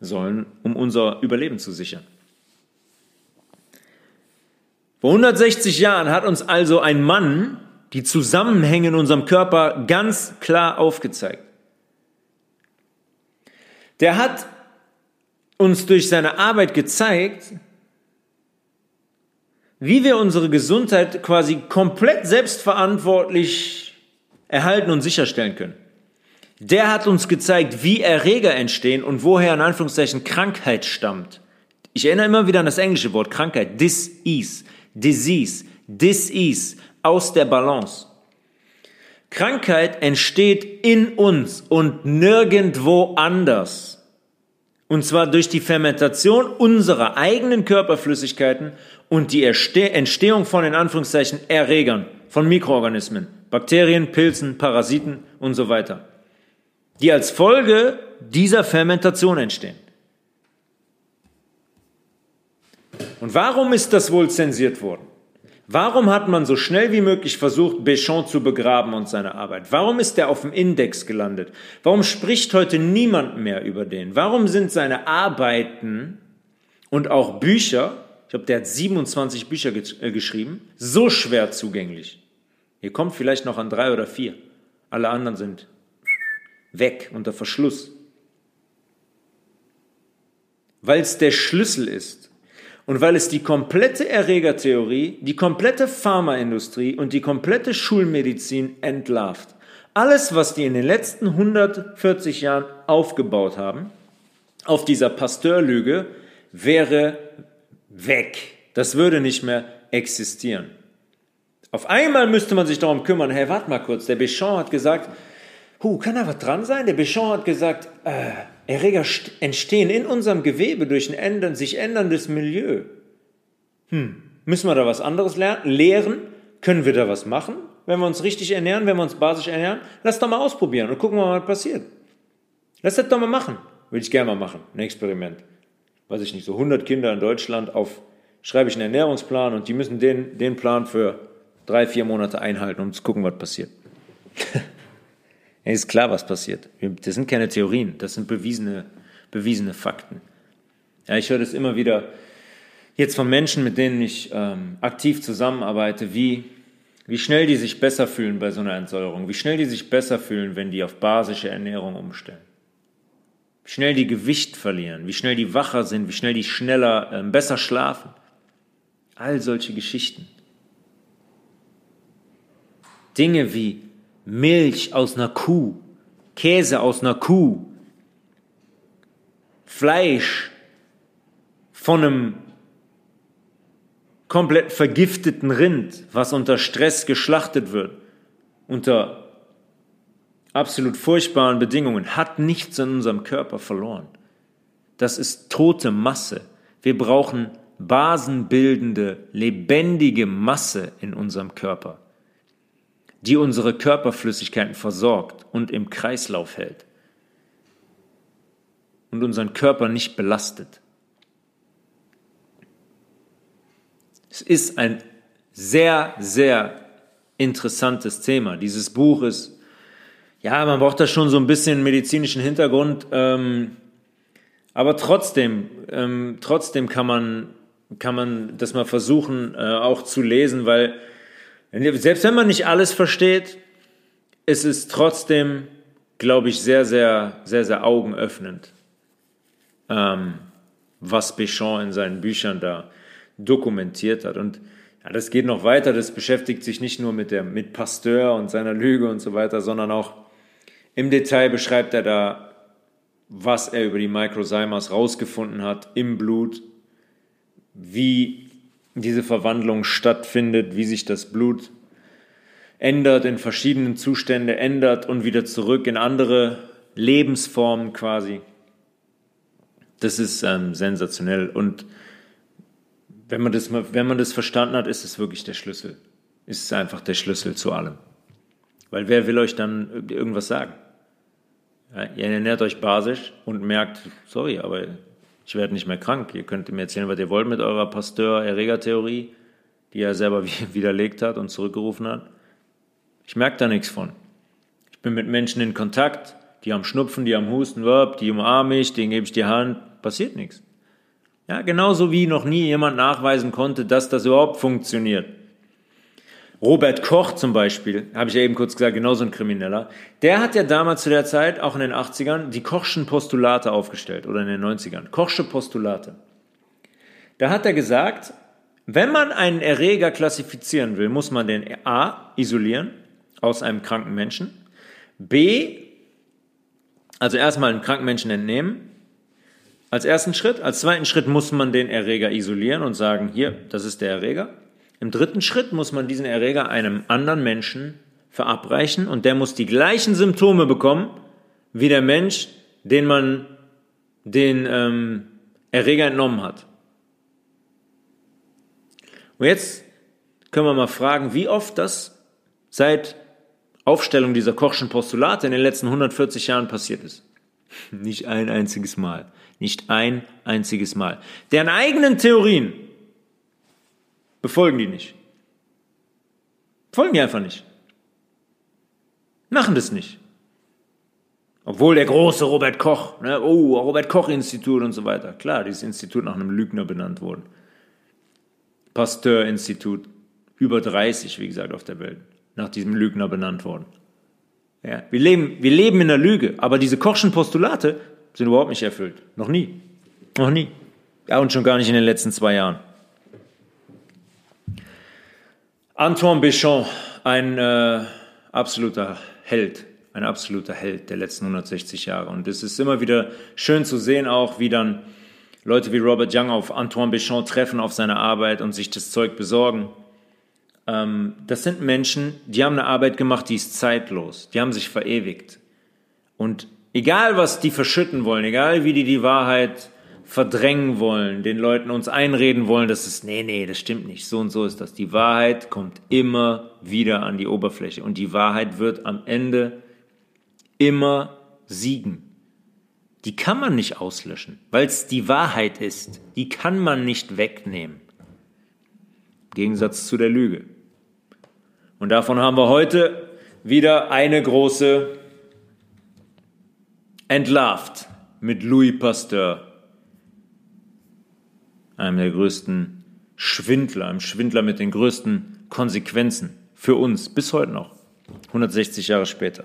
sollen, um unser Überleben zu sichern. Vor 160 Jahren hat uns also ein Mann die Zusammenhänge in unserem Körper ganz klar aufgezeigt. Der hat uns durch seine Arbeit gezeigt, wie wir unsere Gesundheit quasi komplett selbstverantwortlich erhalten und sicherstellen können. Der hat uns gezeigt, wie Erreger entstehen und woher in Anführungszeichen Krankheit stammt. Ich erinnere immer wieder an das englische Wort Krankheit. Dis-ease, disease, dis-ease, aus der Balance. Krankheit entsteht in uns und nirgendwo anders. Und zwar durch die Fermentation unserer eigenen Körperflüssigkeiten und die Entstehung von in Anführungszeichen Erregern, von Mikroorganismen, Bakterien, Pilzen, Parasiten und so weiter die als Folge dieser Fermentation entstehen. Und warum ist das wohl zensiert worden? Warum hat man so schnell wie möglich versucht, Béchamp zu begraben und seine Arbeit? Warum ist er auf dem Index gelandet? Warum spricht heute niemand mehr über den? Warum sind seine Arbeiten und auch Bücher, ich glaube, der hat 27 Bücher äh, geschrieben, so schwer zugänglich? Ihr kommt vielleicht noch an drei oder vier. Alle anderen sind weg unter Verschluss. Weil es der Schlüssel ist und weil es die komplette Erregertheorie, die komplette Pharmaindustrie und die komplette Schulmedizin entlarvt. Alles, was die in den letzten 140 Jahren aufgebaut haben, auf dieser Pasteurlüge, wäre weg. Das würde nicht mehr existieren. Auf einmal müsste man sich darum kümmern, hey, warte mal kurz, der Béchamp hat gesagt, Huh, kann da was dran sein? Der Béchamp hat gesagt, äh, Erreger entstehen in unserem Gewebe durch ein ändern, sich änderndes Milieu. Hm, müssen wir da was anderes lernen? lehren? Können wir da was machen, wenn wir uns richtig ernähren, wenn wir uns basisch ernähren? Lass doch mal ausprobieren und gucken wir mal, was passiert. Lass das doch mal machen. Würde ich gerne mal machen, ein Experiment. Weiß ich nicht, so 100 Kinder in Deutschland auf, schreibe ich einen Ernährungsplan und die müssen den, den Plan für drei, vier Monate einhalten, um zu gucken, was passiert. [LAUGHS] ist klar, was passiert. Das sind keine Theorien, das sind bewiesene, bewiesene Fakten. Ja, ich höre das immer wieder jetzt von Menschen, mit denen ich ähm, aktiv zusammenarbeite, wie, wie schnell die sich besser fühlen bei so einer Entsäuerung, wie schnell die sich besser fühlen, wenn die auf basische Ernährung umstellen. Wie schnell die Gewicht verlieren, wie schnell die wacher sind, wie schnell die schneller, äh, besser schlafen. All solche Geschichten. Dinge wie Milch aus einer Kuh, Käse aus einer Kuh, Fleisch von einem komplett vergifteten Rind, was unter Stress geschlachtet wird, unter absolut furchtbaren Bedingungen, hat nichts in unserem Körper verloren. Das ist tote Masse. Wir brauchen basenbildende, lebendige Masse in unserem Körper die unsere Körperflüssigkeiten versorgt und im Kreislauf hält und unseren Körper nicht belastet. Es ist ein sehr, sehr interessantes Thema. Dieses Buch ist, ja, man braucht da schon so ein bisschen medizinischen Hintergrund, ähm, aber trotzdem, ähm, trotzdem kann man, kann man das mal versuchen äh, auch zu lesen, weil selbst wenn man nicht alles versteht, ist es trotzdem, glaube ich, sehr, sehr, sehr, sehr augenöffnend, ähm, was Béchamp in seinen Büchern da dokumentiert hat. Und ja, das geht noch weiter, das beschäftigt sich nicht nur mit, der, mit Pasteur und seiner Lüge und so weiter, sondern auch im Detail beschreibt er da, was er über die Microzymas rausgefunden hat im Blut, wie diese Verwandlung stattfindet, wie sich das Blut ändert, in verschiedenen Zustände ändert und wieder zurück in andere Lebensformen quasi. Das ist ähm, sensationell. Und wenn man, das, wenn man das verstanden hat, ist es wirklich der Schlüssel. Ist es einfach der Schlüssel zu allem. Weil wer will euch dann irgendwas sagen? Ja, ihr ernährt euch basisch und merkt, sorry, aber ich werde nicht mehr krank. Ihr könnt mir erzählen, was ihr wollt mit eurer Pasteur-Erreger-Theorie, die er selber [LAUGHS] widerlegt hat und zurückgerufen hat. Ich merke da nichts von. Ich bin mit Menschen in Kontakt, die haben Schnupfen, die haben Husten, die umarme ich, denen gebe ich die Hand, passiert nichts. Ja, genauso wie noch nie jemand nachweisen konnte, dass das überhaupt funktioniert. Robert Koch zum Beispiel, habe ich ja eben kurz gesagt, genauso ein Krimineller, der hat ja damals zu der Zeit, auch in den 80ern, die Kochschen Postulate aufgestellt oder in den 90ern. Kochsche Postulate. Da hat er gesagt, wenn man einen Erreger klassifizieren will, muss man den A isolieren aus einem kranken Menschen, B, also erstmal einen kranken Menschen entnehmen, als ersten Schritt. Als zweiten Schritt muss man den Erreger isolieren und sagen, hier, das ist der Erreger. Im dritten Schritt muss man diesen Erreger einem anderen Menschen verabreichen und der muss die gleichen Symptome bekommen wie der Mensch, den man den ähm, Erreger entnommen hat. Und jetzt können wir mal fragen, wie oft das seit Aufstellung dieser Kochschen Postulate in den letzten 140 Jahren passiert ist. Nicht ein einziges Mal. Nicht ein einziges Mal. Deren eigenen Theorien befolgen die nicht. Folgen die einfach nicht. Machen das nicht. Obwohl der große Robert Koch, ne, oh, Robert Koch Institut und so weiter. Klar, dieses Institut nach einem Lügner benannt worden. Pasteur Institut, über 30, wie gesagt, auf der Welt, nach diesem Lügner benannt worden. Ja, wir, leben, wir leben in der Lüge, aber diese Kochschen Postulate sind überhaupt nicht erfüllt. Noch nie. Noch nie. Ja, und schon gar nicht in den letzten zwei Jahren. Antoine Béchamp, ein äh, absoluter Held, ein absoluter Held der letzten 160 Jahre. Und es ist immer wieder schön zu sehen, auch wie dann Leute wie Robert Young auf Antoine Béchamp treffen auf seine Arbeit und sich das Zeug besorgen. Ähm, das sind Menschen, die haben eine Arbeit gemacht, die ist zeitlos, die haben sich verewigt. Und egal, was die verschütten wollen, egal wie die die Wahrheit verdrängen wollen, den Leuten uns einreden wollen, dass es, nee, nee, das stimmt nicht, so und so ist das. Die Wahrheit kommt immer wieder an die Oberfläche und die Wahrheit wird am Ende immer siegen. Die kann man nicht auslöschen, weil es die Wahrheit ist. Die kann man nicht wegnehmen. Im Gegensatz zu der Lüge. Und davon haben wir heute wieder eine große Entlarvt mit Louis Pasteur einem der größten Schwindler, einem Schwindler mit den größten Konsequenzen für uns bis heute noch, 160 Jahre später.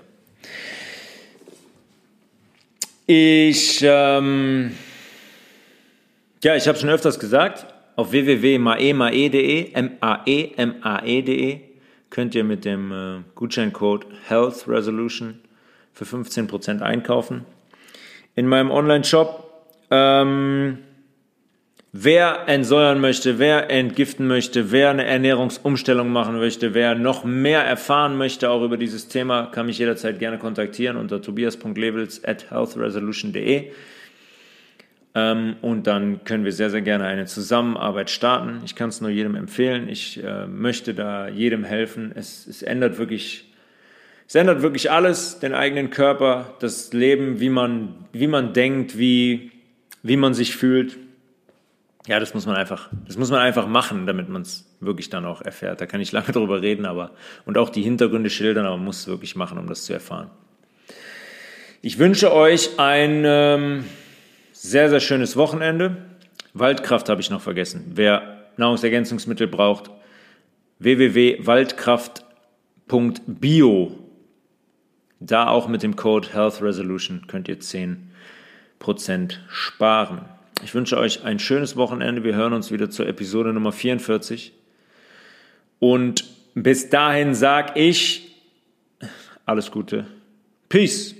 Ich, ähm, ja, ich habe schon öfters gesagt, auf www.maemae.de, M-A-E-M-A-E.de, könnt ihr mit dem äh, Gutscheincode Health Resolution für 15% einkaufen. In meinem Online-Shop ähm, Wer entsäuern möchte, wer entgiften möchte, wer eine Ernährungsumstellung machen möchte, wer noch mehr erfahren möchte auch über dieses Thema, kann mich jederzeit gerne kontaktieren unter tobias.levels at healthresolution.de. Ähm, und dann können wir sehr, sehr gerne eine Zusammenarbeit starten. Ich kann es nur jedem empfehlen. Ich äh, möchte da jedem helfen. Es, es ändert wirklich es ändert wirklich alles, den eigenen Körper, das Leben, wie man, wie man denkt, wie, wie man sich fühlt ja, das muss man einfach, das muss man einfach machen, damit man es wirklich dann auch erfährt. Da kann ich lange [LAUGHS] drüber reden, aber und auch die Hintergründe schildern, aber man muss es wirklich machen, um das zu erfahren. Ich wünsche euch ein ähm, sehr, sehr schönes Wochenende. Waldkraft habe ich noch vergessen. Wer Nahrungsergänzungsmittel braucht, www.waldkraft.bio. Da auch mit dem Code Health Resolution könnt ihr 10% sparen. Ich wünsche euch ein schönes Wochenende. Wir hören uns wieder zur Episode Nummer 44. Und bis dahin sage ich alles Gute. Peace.